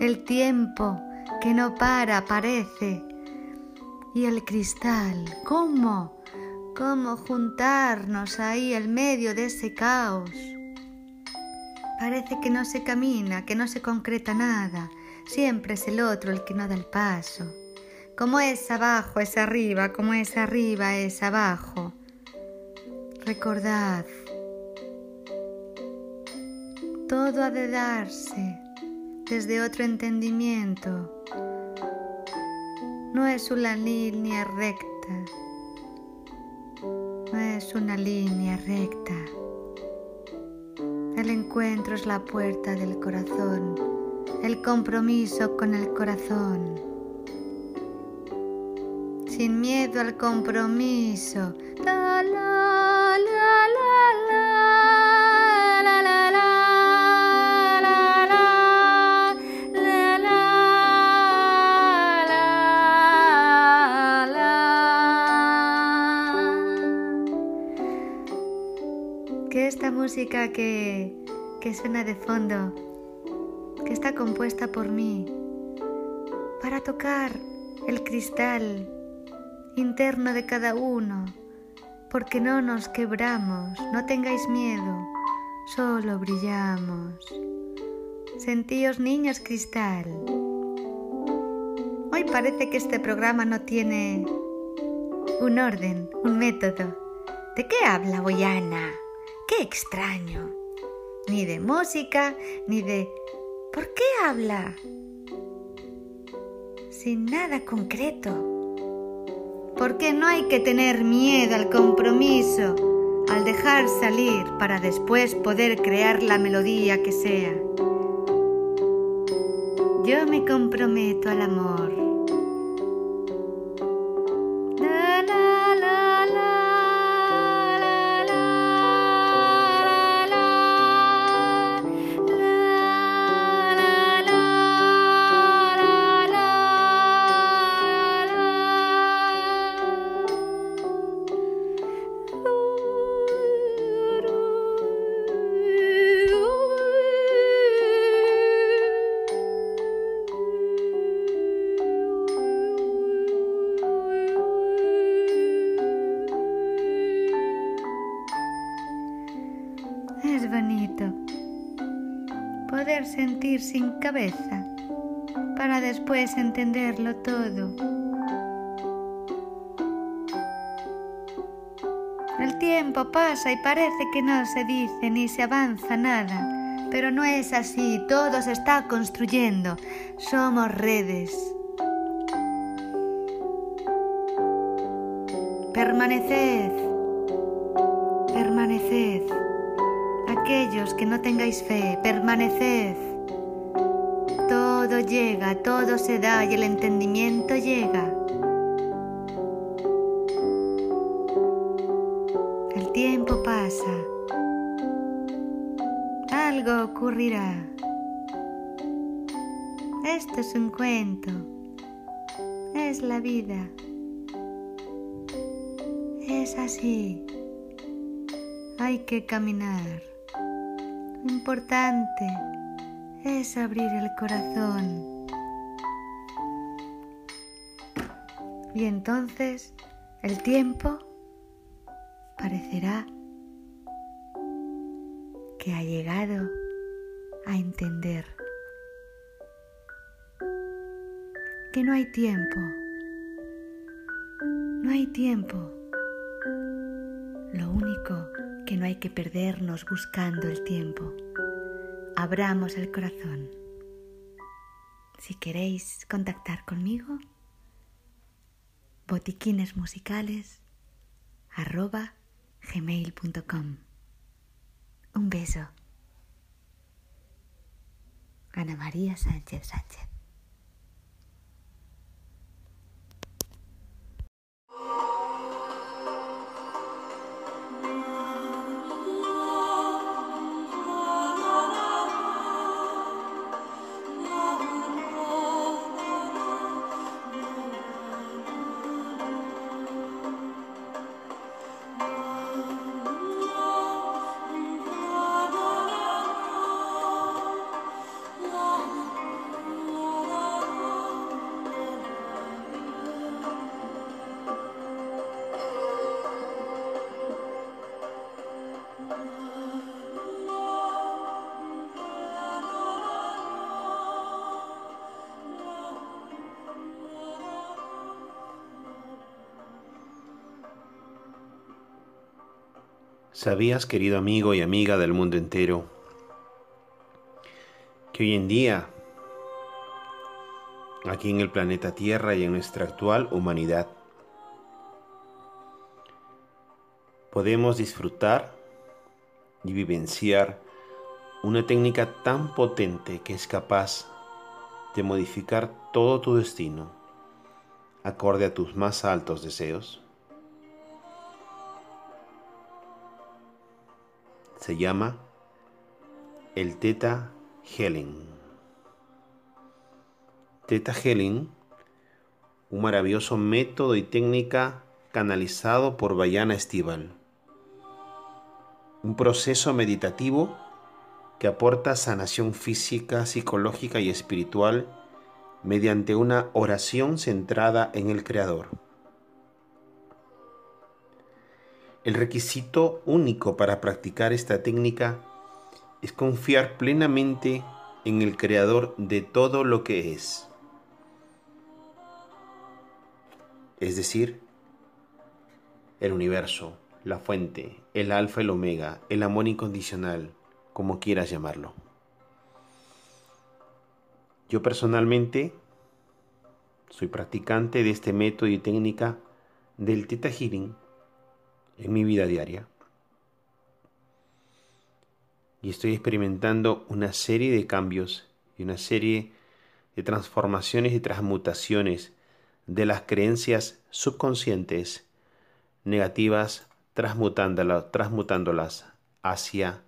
el tiempo que no para parece. Y el cristal, ¿cómo? ¿Cómo juntarnos ahí en medio de ese caos? Parece que no se camina, que no se concreta nada. Siempre es el otro el que no da el paso. Como es abajo es arriba, como es arriba es abajo. Recordad, todo ha de darse desde otro entendimiento. No es una línea recta, no es una línea recta. El encuentro es la puerta del corazón, el compromiso con el corazón. Sin miedo al compromiso. Música que, que suena de fondo, que está compuesta por mí, para tocar el cristal interno de cada uno, porque no nos quebramos, no tengáis miedo, solo brillamos. Sentíos niños cristal. Hoy parece que este programa no tiene un orden, un método. ¿De qué habla Boyana? Qué extraño. Ni de música, ni de... ¿Por qué habla? Sin nada concreto. Porque no hay que tener miedo al compromiso, al dejar salir para después poder crear la melodía que sea. Yo me comprometo al amor para después entenderlo todo. El tiempo pasa y parece que no se dice ni se avanza nada, pero no es así, todo se está construyendo, somos redes. Permaneced, permaneced. Aquellos que no tengáis fe, permaneced llega, todo se da y el entendimiento llega. El tiempo pasa. Algo ocurrirá. Esto es un cuento. Es la vida. Es así. Hay que caminar. Importante es abrir el corazón. Y entonces el tiempo parecerá que ha llegado a entender que no hay tiempo, no hay tiempo. Lo único que no hay que perdernos buscando el tiempo abramos el corazón. Si queréis contactar conmigo, botiquinesmusicales arroba gmail.com. Un beso. Ana María Sánchez Sánchez. ¿Sabías, querido amigo y amiga del mundo entero, que hoy en día, aquí en el planeta Tierra y en nuestra actual humanidad, podemos disfrutar y vivenciar una técnica tan potente que es capaz de modificar todo tu destino acorde a tus más altos deseos? Se llama el Teta Healing. Teta Healing, un maravilloso método y técnica canalizado por Bayana Estival. Un proceso meditativo que aporta sanación física, psicológica y espiritual mediante una oración centrada en el Creador. El requisito único para practicar esta técnica es confiar plenamente en el creador de todo lo que es. Es decir, el universo, la fuente, el alfa, el omega, el amor incondicional, como quieras llamarlo. Yo personalmente soy practicante de este método y técnica del Theta Healing en mi vida diaria. Y estoy experimentando una serie de cambios y una serie de transformaciones y transmutaciones de las creencias subconscientes negativas, transmutándolas, hacia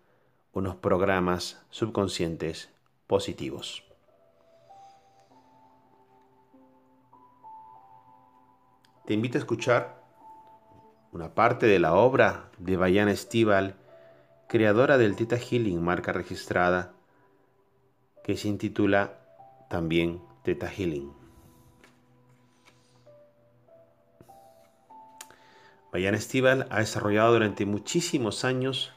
unos programas subconscientes positivos. Te invito a escuchar una parte de la obra de Bayana Estival, creadora del Teta Healing, marca registrada, que se intitula también Teta Healing. Bayana Estival ha desarrollado durante muchísimos años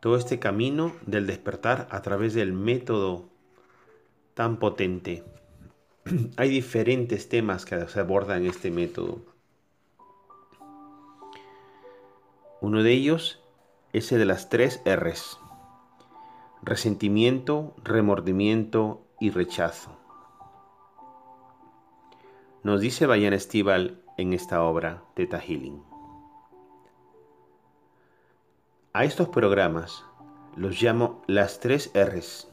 todo este camino del despertar a través del método tan potente. Hay diferentes temas que se abordan en este método Uno de ellos es el de las tres R's. Resentimiento, remordimiento y rechazo. Nos dice Bayan Estival en esta obra Teta Healing. A estos programas los llamo las tres R's.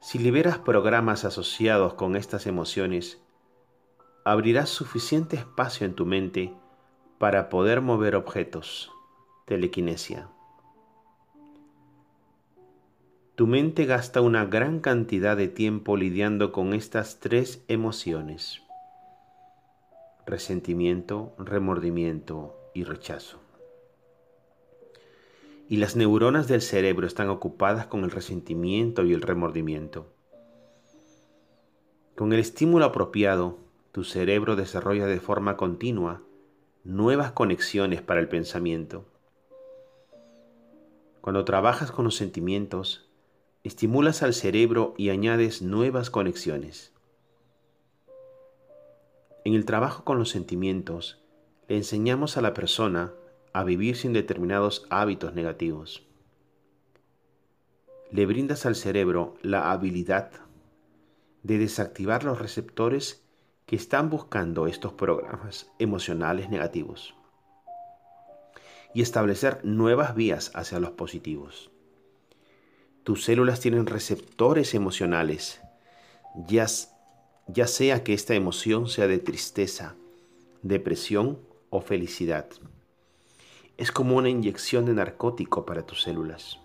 Si liberas programas asociados con estas emociones, abrirás suficiente espacio en tu mente para poder mover objetos. Telequinesia. Tu mente gasta una gran cantidad de tiempo lidiando con estas tres emociones. Resentimiento, remordimiento y rechazo. Y las neuronas del cerebro están ocupadas con el resentimiento y el remordimiento. Con el estímulo apropiado, tu cerebro desarrolla de forma continua nuevas conexiones para el pensamiento. Cuando trabajas con los sentimientos, estimulas al cerebro y añades nuevas conexiones. En el trabajo con los sentimientos, le enseñamos a la persona a vivir sin determinados hábitos negativos. Le brindas al cerebro la habilidad de desactivar los receptores que están buscando estos programas emocionales negativos y establecer nuevas vías hacia los positivos. Tus células tienen receptores emocionales, ya, sea que esta emoción sea de tristeza, depresión o felicidad. Es como una inyección de narcótico para tus células.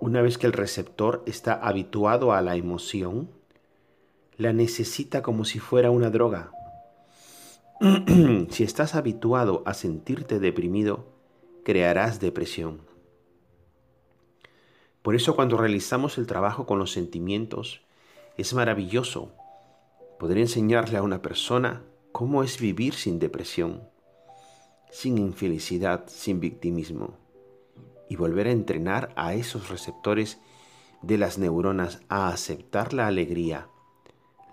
Una vez que el receptor está habituado a la emoción, la necesita como si fuera una droga. si estás habituado a sentirte deprimido, crearás depresión. Por eso cuando realizamos el trabajo con los sentimientos, es maravilloso poder enseñarle a una persona cómo es vivir sin depresión, sin infelicidad, sin victimismo, y volver a entrenar a esos receptores de las neuronas a aceptar la alegría,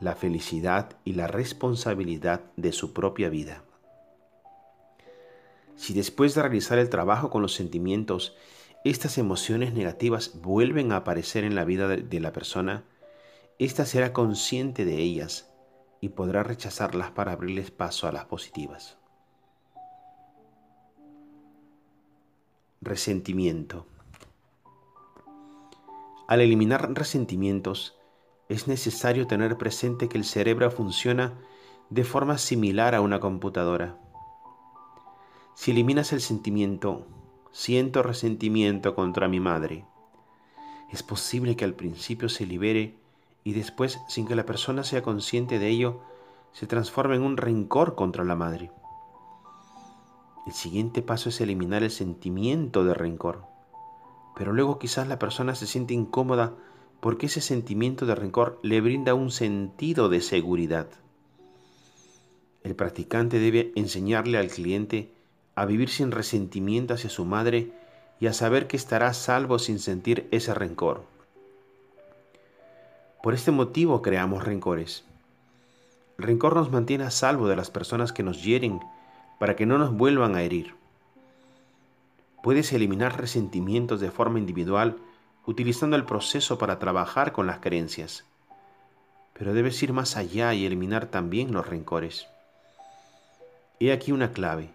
la felicidad y la responsabilidad de su propia vida. Si después de realizar el trabajo con los sentimientos, estas emociones negativas vuelven a aparecer en la vida de la persona, ésta será consciente de ellas y podrá rechazarlas para abrirles paso a las positivas. Resentimiento. Al eliminar resentimientos, es necesario tener presente que el cerebro funciona de forma similar a una computadora. Si eliminas el sentimiento, siento resentimiento contra mi madre, es posible que al principio se libere y después, sin que la persona sea consciente de ello, se transforme en un rencor contra la madre. El siguiente paso es eliminar el sentimiento de rencor. Pero luego quizás la persona se siente incómoda porque ese sentimiento de rencor le brinda un sentido de seguridad. El practicante debe enseñarle al cliente a vivir sin resentimiento hacia su madre y a saber que estará salvo sin sentir ese rencor. Por este motivo creamos rencores. El rencor nos mantiene a salvo de las personas que nos hieren para que no nos vuelvan a herir. Puedes eliminar resentimientos de forma individual utilizando el proceso para trabajar con las creencias, pero debes ir más allá y eliminar también los rencores. He aquí una clave.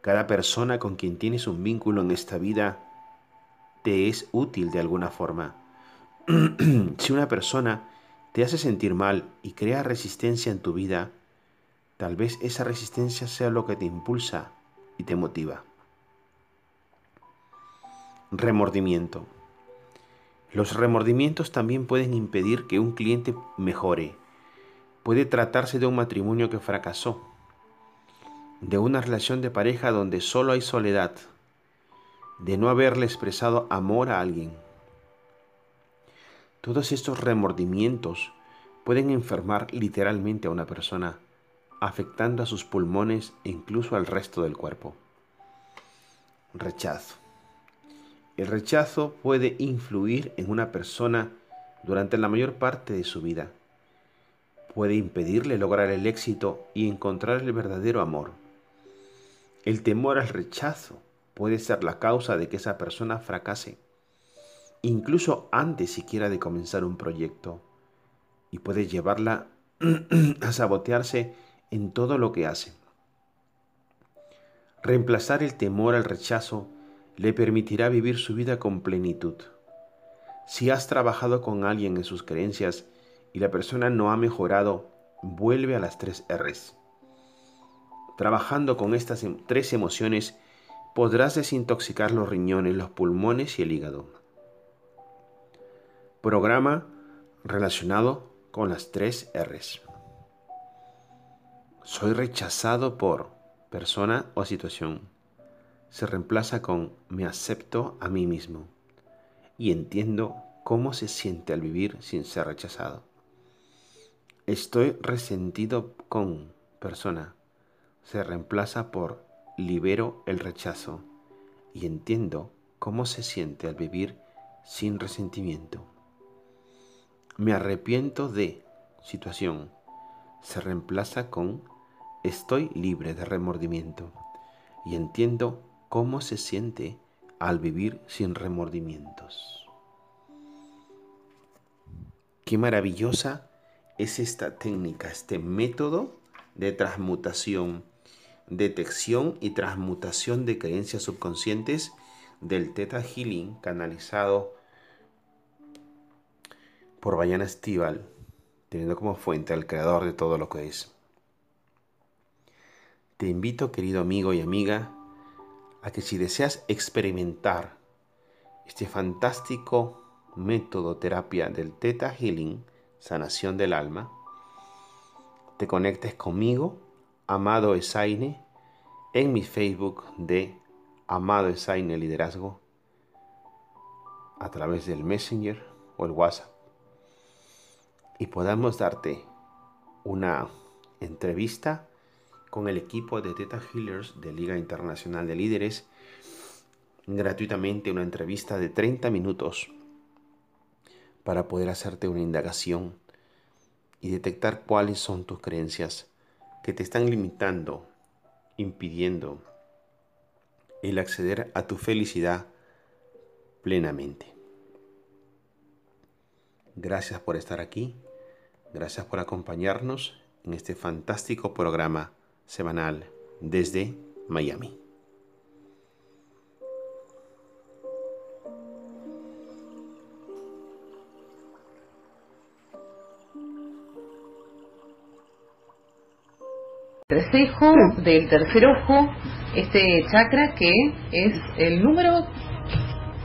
Cada persona con quien tienes un vínculo en esta vida te es útil de alguna forma. si una persona te hace sentir mal y crea resistencia en tu vida, Tal vez esa resistencia sea lo que te impulsa y te motiva. Remordimiento. Los remordimientos también pueden impedir que un cliente mejore. Puede tratarse de un matrimonio que fracasó, de una relación de pareja donde solo hay soledad, de no haberle expresado amor a alguien. Todos estos remordimientos pueden enfermar literalmente a una persona afectando a sus pulmones e incluso al resto del cuerpo. Rechazo. El rechazo puede influir en una persona durante la mayor parte de su vida. Puede impedirle lograr el éxito y encontrar el verdadero amor. El temor al rechazo puede ser la causa de que esa persona fracase, incluso antes siquiera de comenzar un proyecto, y puede llevarla a sabotearse en todo lo que hace. Reemplazar el temor al rechazo le permitirá vivir su vida con plenitud. Si has trabajado con alguien en sus creencias y la persona no ha mejorado, vuelve a las tres R's. Trabajando con estas em, tres emociones, podrás desintoxicar los riñones, los pulmones y el hígado. Programa relacionado con las tres R's. Soy rechazado por persona o situación. Se reemplaza con me acepto a mí mismo y entiendo cómo se siente al vivir sin ser rechazado. Estoy resentido con persona. Se reemplaza por libero el rechazo y entiendo cómo se siente al vivir sin resentimiento. Me arrepiento de situación. Se reemplaza con estoy libre de remordimiento y entiendo cómo se siente al vivir sin remordimientos. Qué maravillosa es esta técnica, este método de transmutación, detección y transmutación de creencias subconscientes del Theta Healing canalizado por Bayana Estival, teniendo como fuente al creador de todo lo que es. Te invito, querido amigo y amiga, a que si deseas experimentar este fantástico método terapia del Theta Healing, sanación del alma, te conectes conmigo, Amado Esaine, en mi Facebook de Amado Esaine Liderazgo, a través del Messenger o el WhatsApp, y podamos darte una entrevista con el equipo de Theta Healers de Liga Internacional de Líderes gratuitamente una entrevista de 30 minutos para poder hacerte una indagación y detectar cuáles son tus creencias que te están limitando, impidiendo el acceder a tu felicidad plenamente. Gracias por estar aquí, gracias por acompañarnos en este fantástico programa semanal desde Miami. Tercejo del tercer ojo, este chakra que es el número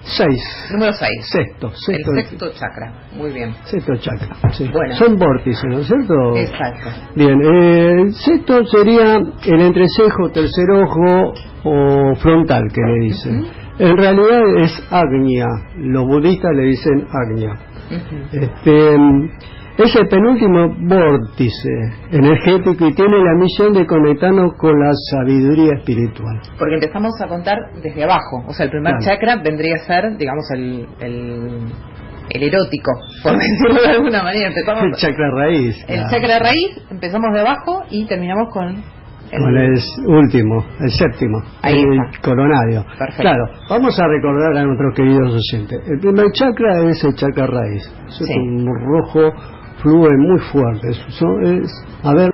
Seis. Número 6. Sexto, sexto. El sexto chakra. Muy bien. Sexto chakra. Sí. Bueno. Son vórtices, ¿no es cierto? Exacto. Bien, eh, el sexto sería el entrecejo, tercer ojo o frontal, que le dicen. En realidad es Agnia. Los budistas le dicen Agnia. Este. Es el penúltimo vórtice energético y tiene la misión de conectarnos con la sabiduría espiritual. Porque empezamos a contar desde abajo. O sea, el primer Claro. chakra vendría a ser, digamos, el, el, el erótico, por decirlo de alguna manera. Empezamos, El chakra raíz. el claro. chakra raíz, empezamos de abajo y terminamos con el, Con el último, el séptimo, Ahí el está. coronario. Perfecto. Claro, vamos a recordar a nuestros queridos oyentes. El primer chakra es el chakra raíz. Es Sí. un rojo, fluye muy fuerte. Son- es, a ver,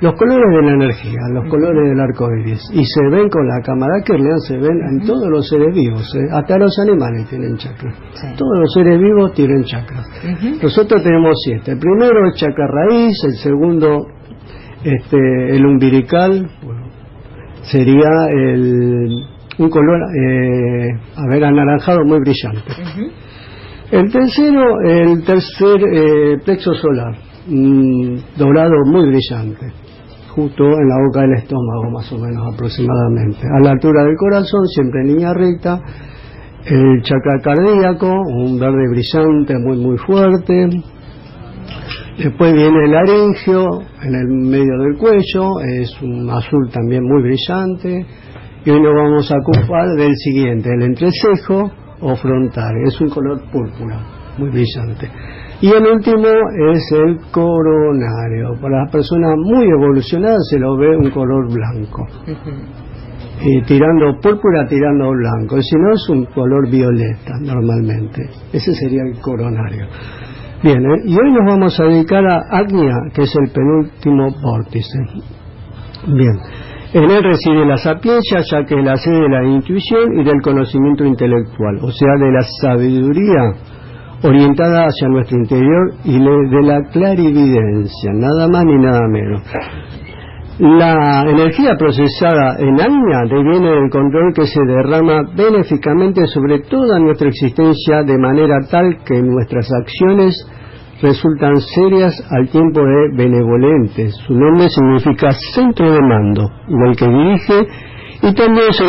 los colores de la energía, los colores del arco iris. Y se ven con la cámara que lean, se ven en todos los seres vivos. ¿eh? Hasta los animales tienen chakra. Sí. Todos los seres vivos tienen chakra. Ujú. Nosotros tenemos siete. El primero es chakra raíz, el segundo este, el umbilical, bueno, sería el, un color, eh, a ver, anaranjado muy brillante. El tercero, el tercer eh, plexo solar, dorado muy brillante, justo en la boca del estómago, más o menos aproximadamente. A la altura del corazón, siempre en línea recta. El chakra cardíaco, un verde brillante, muy, muy fuerte. Después viene el laringio, en el medio del cuello, es un azul también muy brillante. Y hoy nos vamos a ocupar del siguiente, el entrecejo o frontal, es un color púrpura, muy brillante. Y el último es el coronario. Para las personas muy evolucionadas se lo ve un color blanco. Y tirando púrpura, tirando blanco. Si no, es un color violeta normalmente. Ese sería el coronario. Bien, ¿eh? y hoy nos vamos a dedicar a Agnia, que es el penúltimo vórtice. Bien, en él reside la sapiencia, ya que es la sede de la intuición y del conocimiento intelectual, o sea, de la sabiduría orientada hacia nuestro interior y de la clarividencia, nada más ni nada menos. La energía procesada en Agnia deviene del control que se derrama benéficamente sobre toda nuestra existencia de manera tal que nuestras acciones resultan serias al tiempo de benevolentes. Su nombre significa centro de mando, del que dirige y también se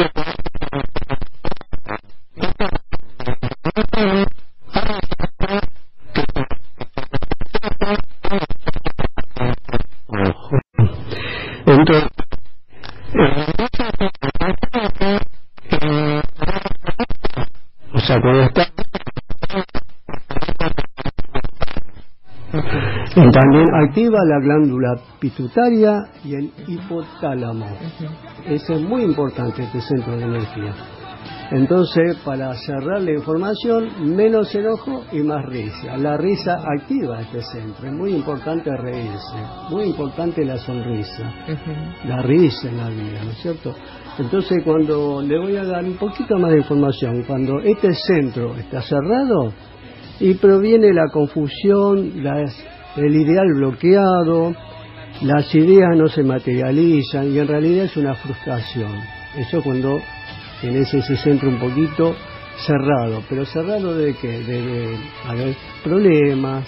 activa la glándula pituitaria y el hipotálamo. Ese es muy importante, este centro de energía. Entonces, para cerrar la información, menos enojo y más risa. La risa activa este centro. Es muy importante reírse. Muy importante la sonrisa. La risa en la vida, ¿no es cierto? Entonces, cuando le voy a dar un poquito más de información, cuando este centro está cerrado y proviene la confusión, las- el ideal bloqueado, las ideas no se materializan y en realidad es una frustración. Eso cuando tenés ese centro un poquito cerrado, pero cerrado de qué? De, de haber problemas,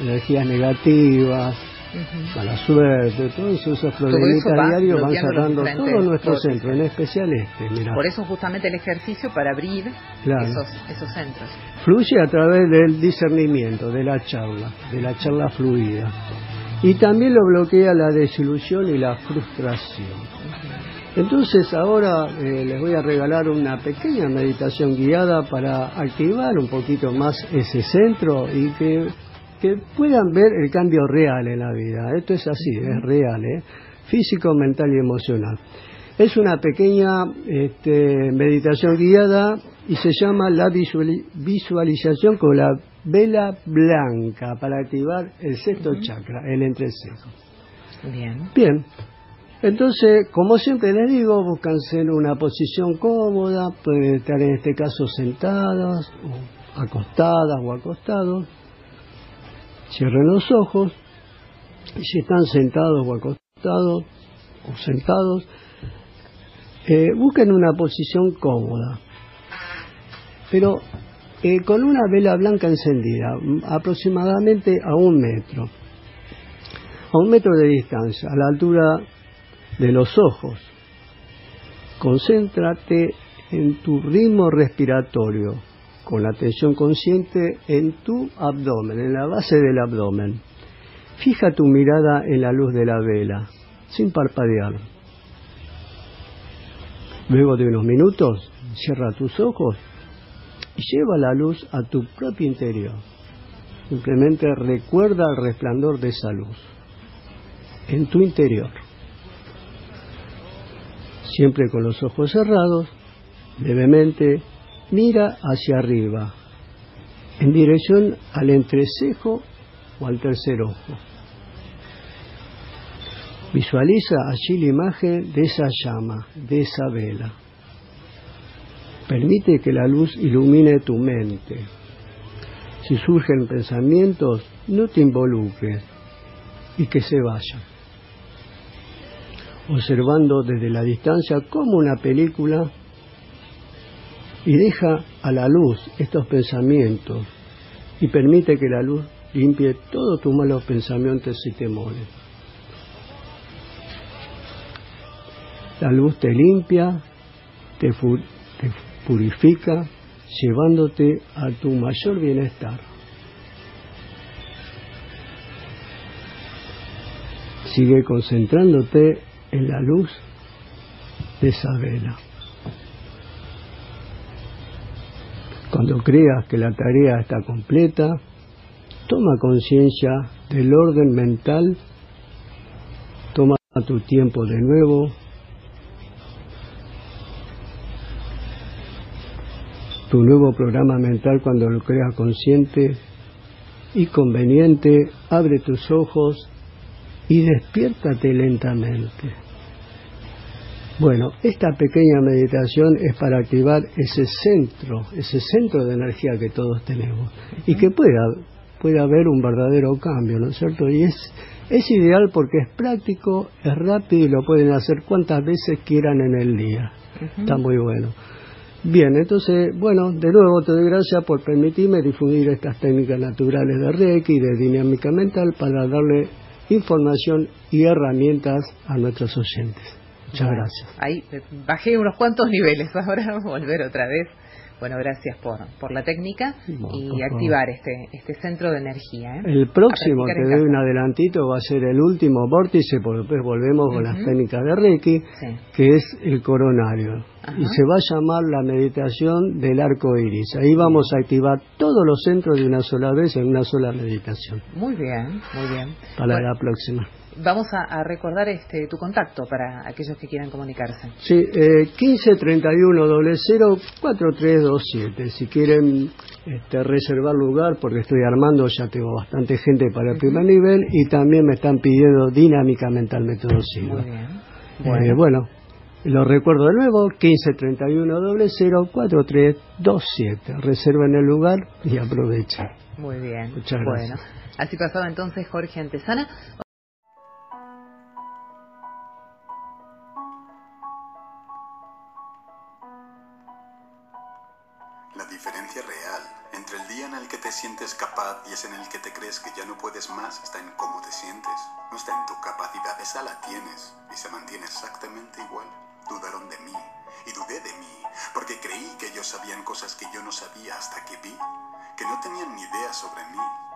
energías negativas, Ujú. mala suerte, todos esos eso problemitas diarios van diferentes todo nuestro vórtices. centro, en especial este, mira. Por eso justamente el ejercicio para abrir Claro. esos, esos centros. Fluye a través del discernimiento, de la charla, de la charla fluida. Y también lo bloquea la desilusión y la frustración. Entonces ahora eh, les voy a regalar una pequeña meditación guiada para activar un poquito más ese centro y que, que puedan ver el cambio real en la vida. Esto es así, es real, ¿eh? físico, mental y emocional. Es una pequeña este, meditación guiada y se llama la visualización con la vela blanca para activar el sexto chakra, el entrecejo. Bien. Bien. Entonces, como siempre les digo, búscanse en una posición cómoda, pueden estar en este caso sentadas, o acostadas o acostados. Cierren los ojos y si están sentados o acostados o sentados, eh, busquen una posición cómoda, pero eh, con una vela blanca encendida, aproximadamente a un metro, a un metro de distancia, a la altura de los ojos. Concéntrate en tu ritmo respiratorio, con la atención consciente en tu abdomen, en la base del abdomen. Fija tu mirada en la luz de la vela, sin parpadear. Luego de unos minutos, cierra tus ojos y lleva la luz a tu propio interior. Simplemente recuerda el resplandor de esa luz en tu interior. Siempre con los ojos cerrados, levemente mira hacia arriba, en dirección al entrecejo o al tercer ojo. Visualiza allí la imagen de esa llama, de esa vela. Permite que la luz ilumine tu mente. Si surgen pensamientos, no te involucres y que se vayan. Observando desde la distancia como una película y deja a la luz estos pensamientos y permite que la luz limpie todos tus malos pensamientos y temores. La luz te limpia, te, te purifica, llevándote a tu mayor bienestar. Sigue concentrándote en la luz de esa vela. Cuando creas que la tarea está completa, toma conciencia del orden mental, toma tu tiempo de nuevo, tu nuevo programa mental cuando lo creas consciente y conveniente, abre tus ojos y despiértate lentamente. Bueno, esta pequeña meditación es para activar ese centro, ese centro de energía que todos tenemos y que pueda, pueda haber un verdadero cambio, ¿no es cierto? Y es, es ideal porque es práctico, es rápido y lo pueden hacer cuantas veces quieran en el día. Está muy bueno. Bien, entonces, bueno, de nuevo te doy gracias por permitirme difundir estas técnicas naturales de Reiki y de dinámica mental para darle información y herramientas a nuestros oyentes. Muchas gracias. Ahí bajé unos cuantos niveles, ahora volver otra vez bueno, gracias por, por la técnica y activar este, este centro de energía. ¿eh? El próximo, te doy un adelantito, va a ser el último vórtice, porque después volvemos con las técnicas de Reiki, que es el coronario. Y se va a llamar la meditación del arco iris. Ahí vamos a activar todos los centros de una sola vez en una sola meditación. Muy bien, muy bien. Para la próxima. Vamos a, recordar este tu contacto para aquellos que quieran comunicarse. Sí, eh, 15 31 00 4327. Si quieren este, reservar lugar, porque estoy armando, ya tengo bastante gente para el primer nivel y también me están pidiendo dinámica mental método Muy bien. Eh, bueno. lo recuerdo de nuevo, 15 31 00 4327. Reserven el lugar y aprovechen. Muy bien. Muchas gracias. Bueno, así pasaba entonces Jorge Antesana. Sientes capaz y es en el que te crees que ya no puedes más está en cómo te sientes. No está en tu capacidad, esa la tienes y se mantiene exactamente igual. Dudaron de mí y dudé de mí porque creí que ellos sabían cosas que yo no sabía hasta que vi que no tenían ni idea sobre mí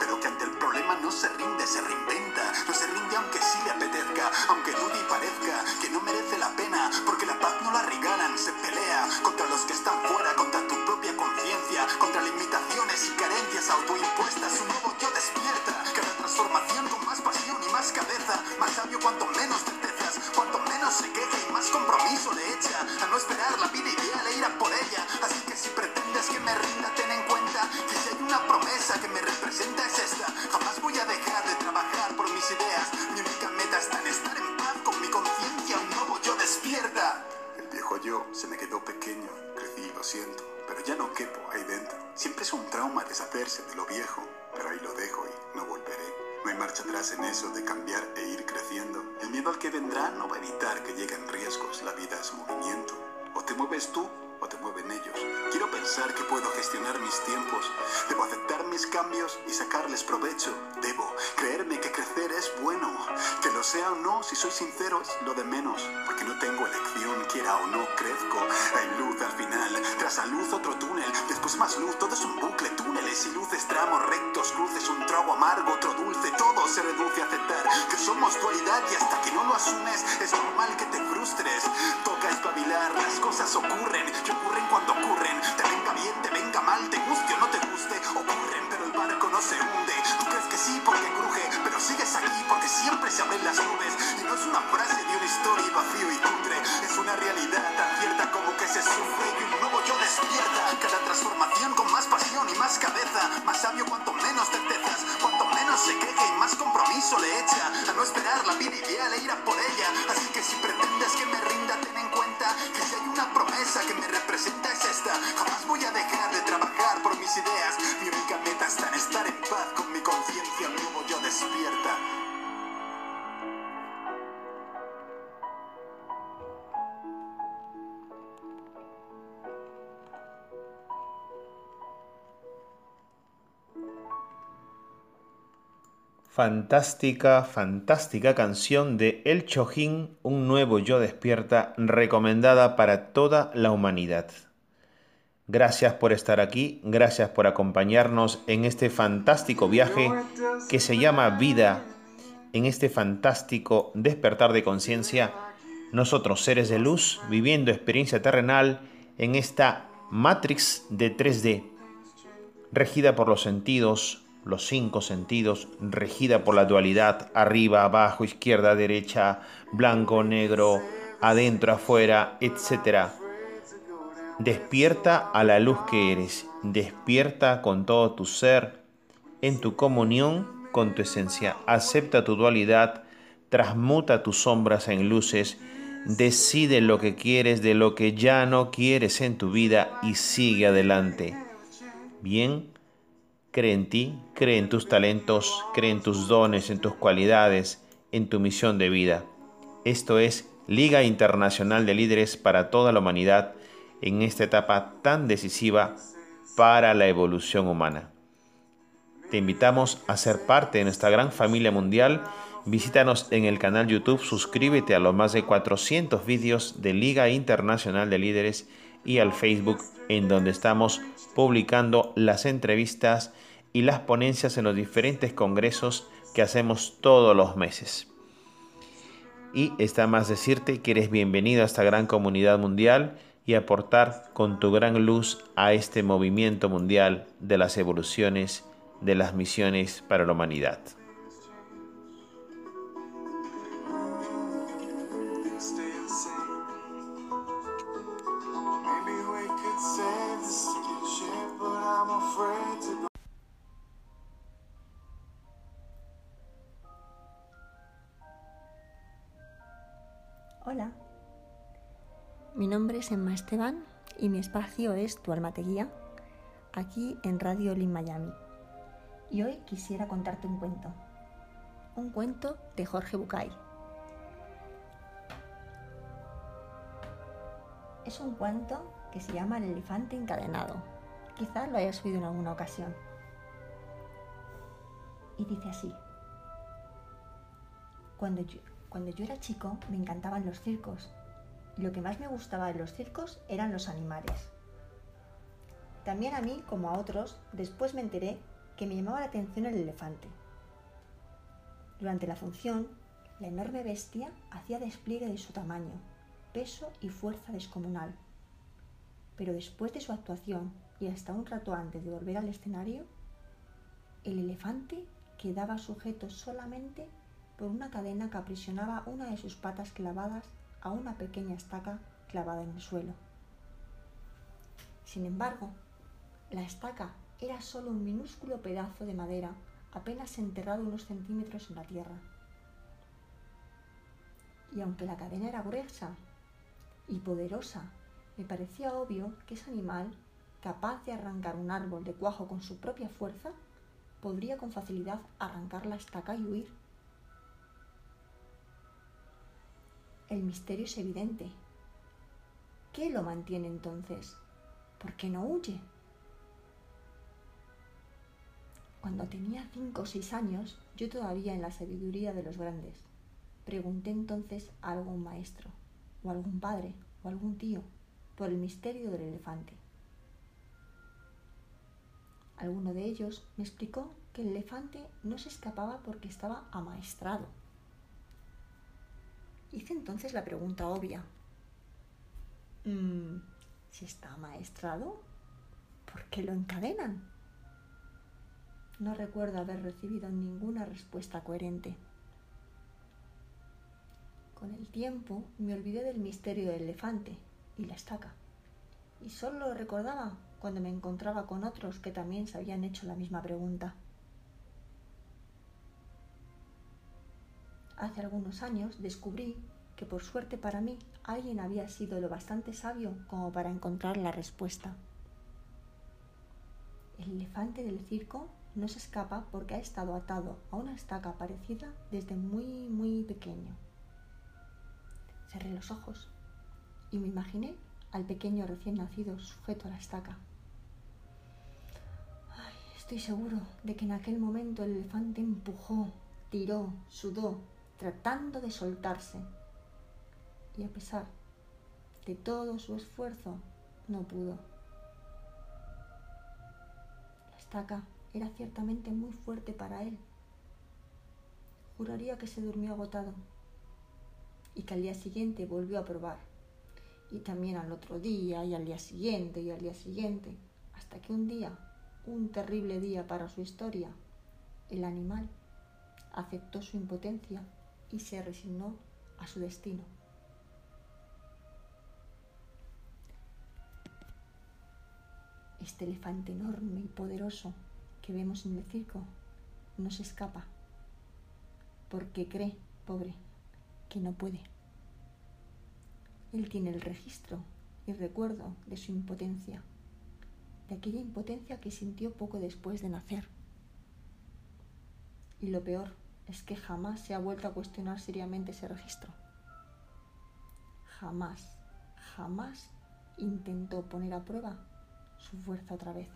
pero que ante el problema no se rinde, se reinventa. No se rinde aunque sí le apetezca, aunque dude y parezca que no merece la pena, porque la paz no la regalan. Se pelea contra los que están fuera, contra tu propia conciencia, contra limitaciones y carencias autoimpuestas. Más luz, todo es un bucle. Túneles y luces, tramos rectos, cruces, un trago amargo, otro dulce. Todo se reduce a aceptar que somos dualidad y hasta que no lo asumes es normal que te frustres. Toca espabilar, las cosas ocurren y ocurren cuando ocurren. Te venga bien, te venga mal, te guste o no te guste, ocurren, pero el barco no se hunde. Tú crees que sí porque sigues aquí porque siempre se abren las nubes. Y no es una frase de una historia y vacío y cutre, es una realidad tan cierta como que se sufre y un nuevo yo despierta. Cada transformación con más pasión y más cabeza, más sabio cuanto menos certezas, cuanto menos se queja y más compromiso le echa a no esperar la vida ideal e ir a por ella. Así que si pretendes que me rinda, ten en cuenta que si hay una promesa que me representa es esta. Jamás voy a dejar de trabajar por mis ideas. Fantástica, fantástica canción de El Chojín, Un nuevo yo despierta, recomendada para toda la humanidad. Gracias por estar aquí, gracias por acompañarnos en este fantástico viaje que se llama vida, en este fantástico despertar de conciencia, nosotros seres de luz, viviendo experiencia terrenal en esta Matrix de 3D, regida por los sentidos, los cinco sentidos, regida por la dualidad, arriba, abajo, izquierda, derecha, blanco, negro, adentro, afuera, etc. Despierta a la luz que eres, despierta con todo tu ser, en tu comunión con tu esencia, acepta tu dualidad, transmuta tus sombras en luces, decide lo que quieres de lo que ya no quieres en tu vida y sigue adelante. Bien, Cree en ti, cree en tus talentos, cree en tus dones, en tus cualidades, en tu misión de vida. Esto es Liga Internacional de Líderes para toda la humanidad en esta etapa tan decisiva para la evolución humana. Te invitamos a ser parte de nuestra gran familia mundial. Visítanos en el canal YouTube, suscríbete a los más de 400 vídeos de Liga Internacional de Líderes y al Facebook en donde estamos publicando las entrevistas y las ponencias en los diferentes congresos que hacemos todos los meses. Y está más decirte que eres bienvenido a esta gran comunidad mundial y aportar con tu gran luz a este movimiento mundial de las evoluciones, de las misiones para la humanidad. Mi nombre es Emma Esteban y mi espacio es Tu Alma Te Guía, aquí en Radio Lin Miami. Y hoy quisiera contarte un cuento, un cuento de Jorge Bucay. Es un cuento que se llama El elefante encadenado. Quizás lo hayas oído en alguna ocasión. Y dice así. Cuando yo, cuando yo era chico me encantaban los circos lo que más me gustaba de los circos eran los animales. También a mí, como a otros, después me enteré que me llamaba la atención el elefante. Durante la función, la enorme bestia hacía despliegue de su tamaño, peso y fuerza descomunal. Pero después de su actuación y hasta un rato antes de volver al escenario, el elefante quedaba sujeto solamente por una cadena que aprisionaba una de sus patas clavadas a una pequeña estaca clavada en el suelo. Sin embargo, la estaca era solo un minúsculo pedazo de madera apenas enterrado unos centímetros en la tierra. Y aunque la cadena era gruesa y poderosa, me parecía obvio que ese animal, capaz de arrancar un árbol de cuajo con su propia fuerza, podría con facilidad arrancar la estaca y huir. El misterio es evidente. ¿Qué lo mantiene entonces? ¿Por qué no huye? Cuando tenía cinco o seis años, yo todavía en la sabiduría de los grandes, pregunté entonces a algún maestro, o algún padre, o algún tío, por el misterio del elefante. Alguno de ellos me explicó que el elefante no se escapaba porque estaba amaestrado. Hice entonces la pregunta obvia. Mm, si está amaestrado, ¿por qué lo encadenan? No recuerdo haber recibido ninguna respuesta coherente. Con el tiempo me olvidé del misterio del elefante y la estaca, y solo lo recordaba cuando me encontraba con otros que también se habían hecho la misma pregunta. Hace algunos años descubrí que por suerte para mí alguien había sido lo bastante sabio como para encontrar la respuesta. El elefante del circo no se escapa porque ha estado atado a una estaca parecida desde muy, muy pequeño. Cerré los ojos y me imaginé al pequeño recién nacido sujeto a la estaca. estoy seguro de que en aquel momento el elefante empujó, tiró, sudó, tratando de soltarse. Y a pesar de todo su esfuerzo, no pudo. La estaca era ciertamente muy fuerte para él. Juraría que se durmió agotado y que al día siguiente volvió a probar. Y también al otro día y al día siguiente y al día siguiente, hasta que un día, un terrible día para su historia, el animal aceptó su impotencia y se resignó a su destino. Este elefante enorme y poderoso que vemos en el circo no se escapa, porque cree, pobre, que no puede. Él tiene el registro y recuerdo de su impotencia, de aquella impotencia que sintió poco después de nacer. Y lo peor es que jamás se ha vuelto a cuestionar seriamente ese registro. Jamás, jamás intentó poner a prueba su fuerza otra vez.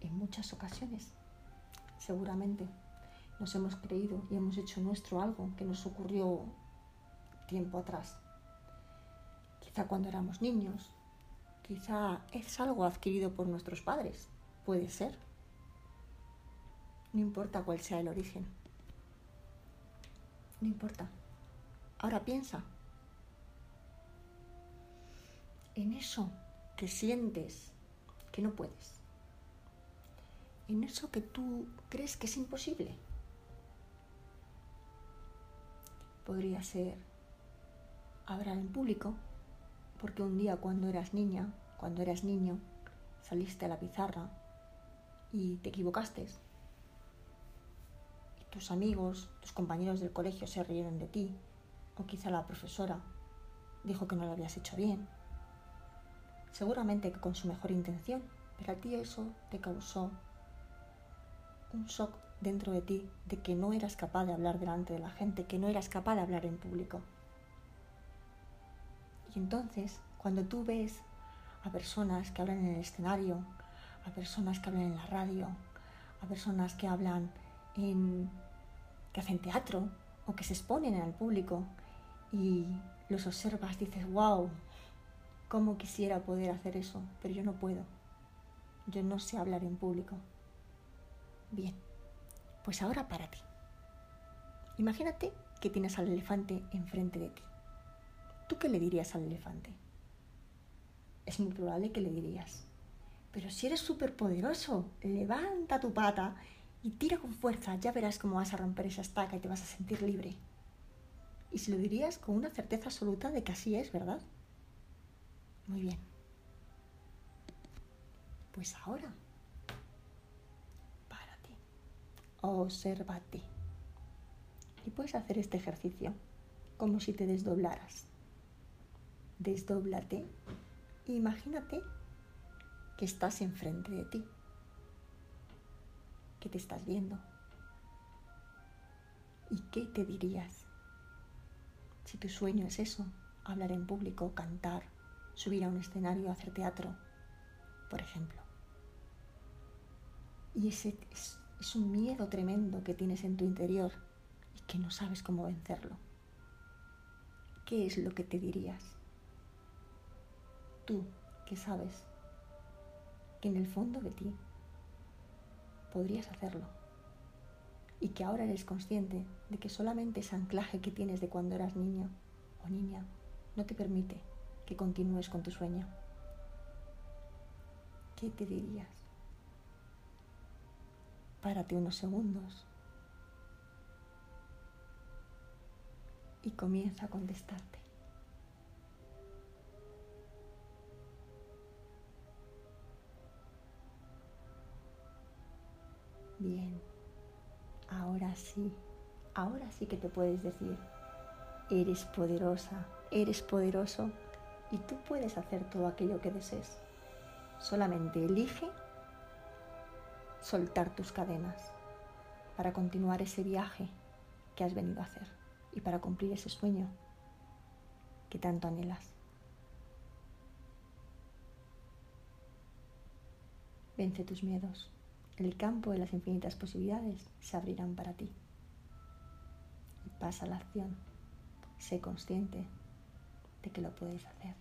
En muchas ocasiones, seguramente, nos hemos creído y hemos hecho nuestro algo que nos ocurrió tiempo atrás. Quizá cuando éramos niños, quizá es algo adquirido por nuestros padres, puede ser. No importa cuál sea el origen. No importa. Ahora piensa en eso que sientes que no puedes. En eso que tú crees que es imposible. Podría ser hablar en público, porque un día cuando eras niña, cuando eras niño, saliste a la pizarra y te equivocaste. Y tus amigos, tus compañeros del colegio se rieron de ti, o quizá la profesora dijo que no lo habías hecho bien seguramente con su mejor intención, pero a ti eso te causó un shock dentro de ti de que no eras capaz de hablar delante de la gente, que no eras capaz de hablar en público. Y entonces, cuando tú ves a personas que hablan en el escenario, a personas que hablan en la radio, a personas que hablan en que hacen teatro o que se exponen al público y los observas, dices, wow, cómo quisiera poder hacer eso, pero yo no puedo. Yo no sé hablar en público. Bien, pues ahora para ti. Imagínate que tienes al elefante enfrente de ti. ¿Tú qué le dirías al elefante? Es muy probable que le dirías, pero si eres súper poderoso, levanta tu pata y tira con fuerza, ya verás cómo vas a romper esa estaca y te vas a sentir libre. Y se lo dirías con una certeza absoluta de que así es, ¿verdad? Muy bien. Pues ahora, párate, obsérvate. Y puedes hacer este ejercicio como si te desdoblaras. Desdóblate imagínate que estás enfrente de ti, que te estás viendo. ¿Y qué te dirías? Si tu sueño es eso, hablar en público, cantar, subir a un escenario, hacer teatro, por ejemplo. Y ese es, es un miedo tremendo que tienes en tu interior y que no sabes cómo vencerlo. ¿Qué es lo que te dirías? Tú, que sabes que en el fondo de ti podrías hacerlo y que ahora eres consciente de que solamente ese anclaje que tienes de cuando eras niño o niña no te permite que continúes con tu sueño. ¿Qué te dirías? Párate unos segundos y comienza a contestarte. Bien, ahora sí, ahora sí que te puedes decir, eres poderosa, eres poderoso y tú puedes hacer todo aquello que desees. Solamente elige soltar tus cadenas para continuar ese viaje que has venido a hacer y para cumplir ese sueño que tanto anhelas. Vence tus miedos. El campo de las infinitas posibilidades se abrirán para ti. Pasa la acción. Sé consciente de que lo puedes hacer.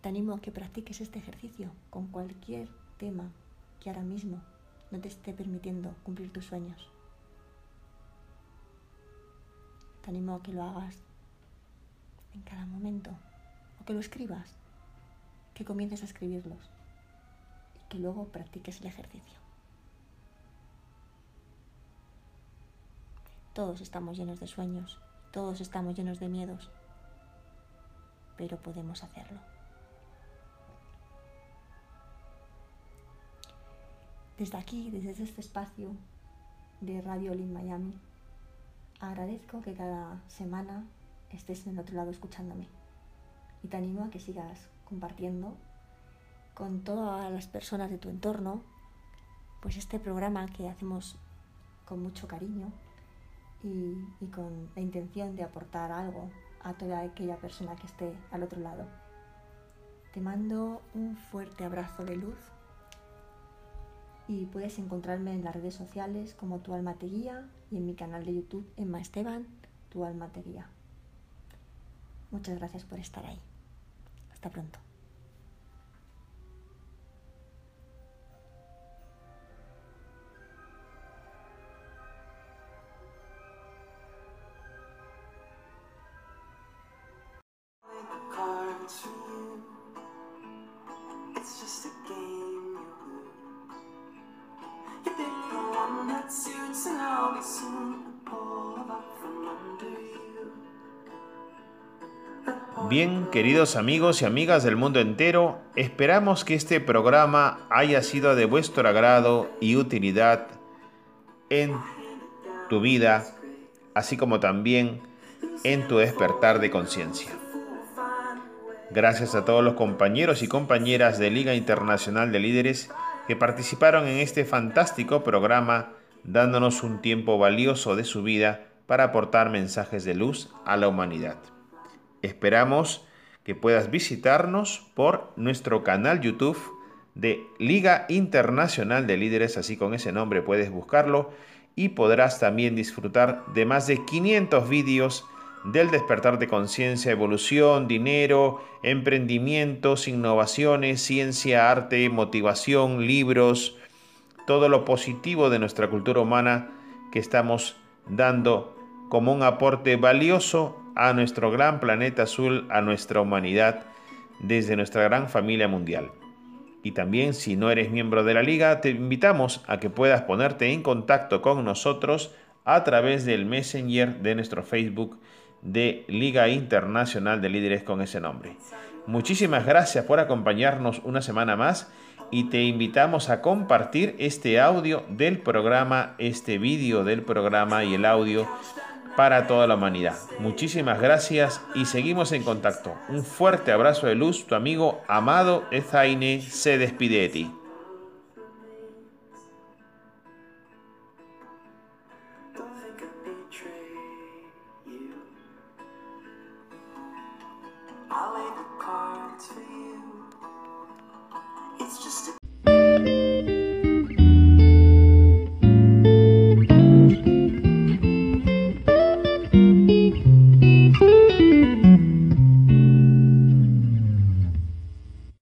Te animo a que practiques este ejercicio con cualquier tema que ahora mismo no te esté permitiendo cumplir tus sueños. Te animo a que lo hagas en cada momento o que lo escribas, que comiences a escribirlos y que luego practiques el ejercicio. Todos estamos llenos de sueños, todos estamos llenos de miedos, pero podemos hacerlo. Desde aquí, desde este espacio de Radio Lin Miami, agradezco que cada semana estés en el otro lado escuchándome y te animo a que sigas compartiendo con todas las personas de tu entorno pues este programa que hacemos con mucho cariño y, y, con la intención de aportar algo a toda aquella persona que esté al otro lado. Te mando un fuerte abrazo de luz y puedes encontrarme en las redes sociales como Tu Alma Te Guía y en mi canal de YouTube Emma Esteban, Tu Alma Te Guía. Muchas gracias por estar ahí. Hasta pronto. Queridos amigos y amigas del mundo entero, esperamos que este programa haya sido de vuestro agrado y utilidad en tu vida, así como también en tu despertar de conciencia. Gracias a todos los compañeros y compañeras de Liga Internacional de Líderes que participaron en este fantástico programa, dándonos un tiempo valioso de su vida para aportar mensajes de luz a la humanidad. esperamos que puedas visitarnos por nuestro canal YouTube de Liga Internacional de Líderes, así con ese nombre puedes buscarlo y podrás también disfrutar de más de 500 vídeos del despertar de conciencia, evolución, dinero, emprendimientos, innovaciones, ciencia, arte, motivación, libros, todo lo positivo de nuestra cultura humana que estamos dando como un aporte valioso a nuestro gran planeta azul, a nuestra humanidad, desde nuestra gran familia mundial. Y también si no eres miembro de la liga, te invitamos a que puedas ponerte en contacto con nosotros a través del Messenger de nuestro Facebook de Liga Internacional de Líderes con ese nombre. Muchísimas gracias por acompañarnos una semana más y te invitamos a compartir este audio del programa, este vídeo del programa y el audio para toda la humanidad. Muchísimas gracias y seguimos en contacto. Un fuerte abrazo de luz, tu amigo Amado Ezaine se despide de ti.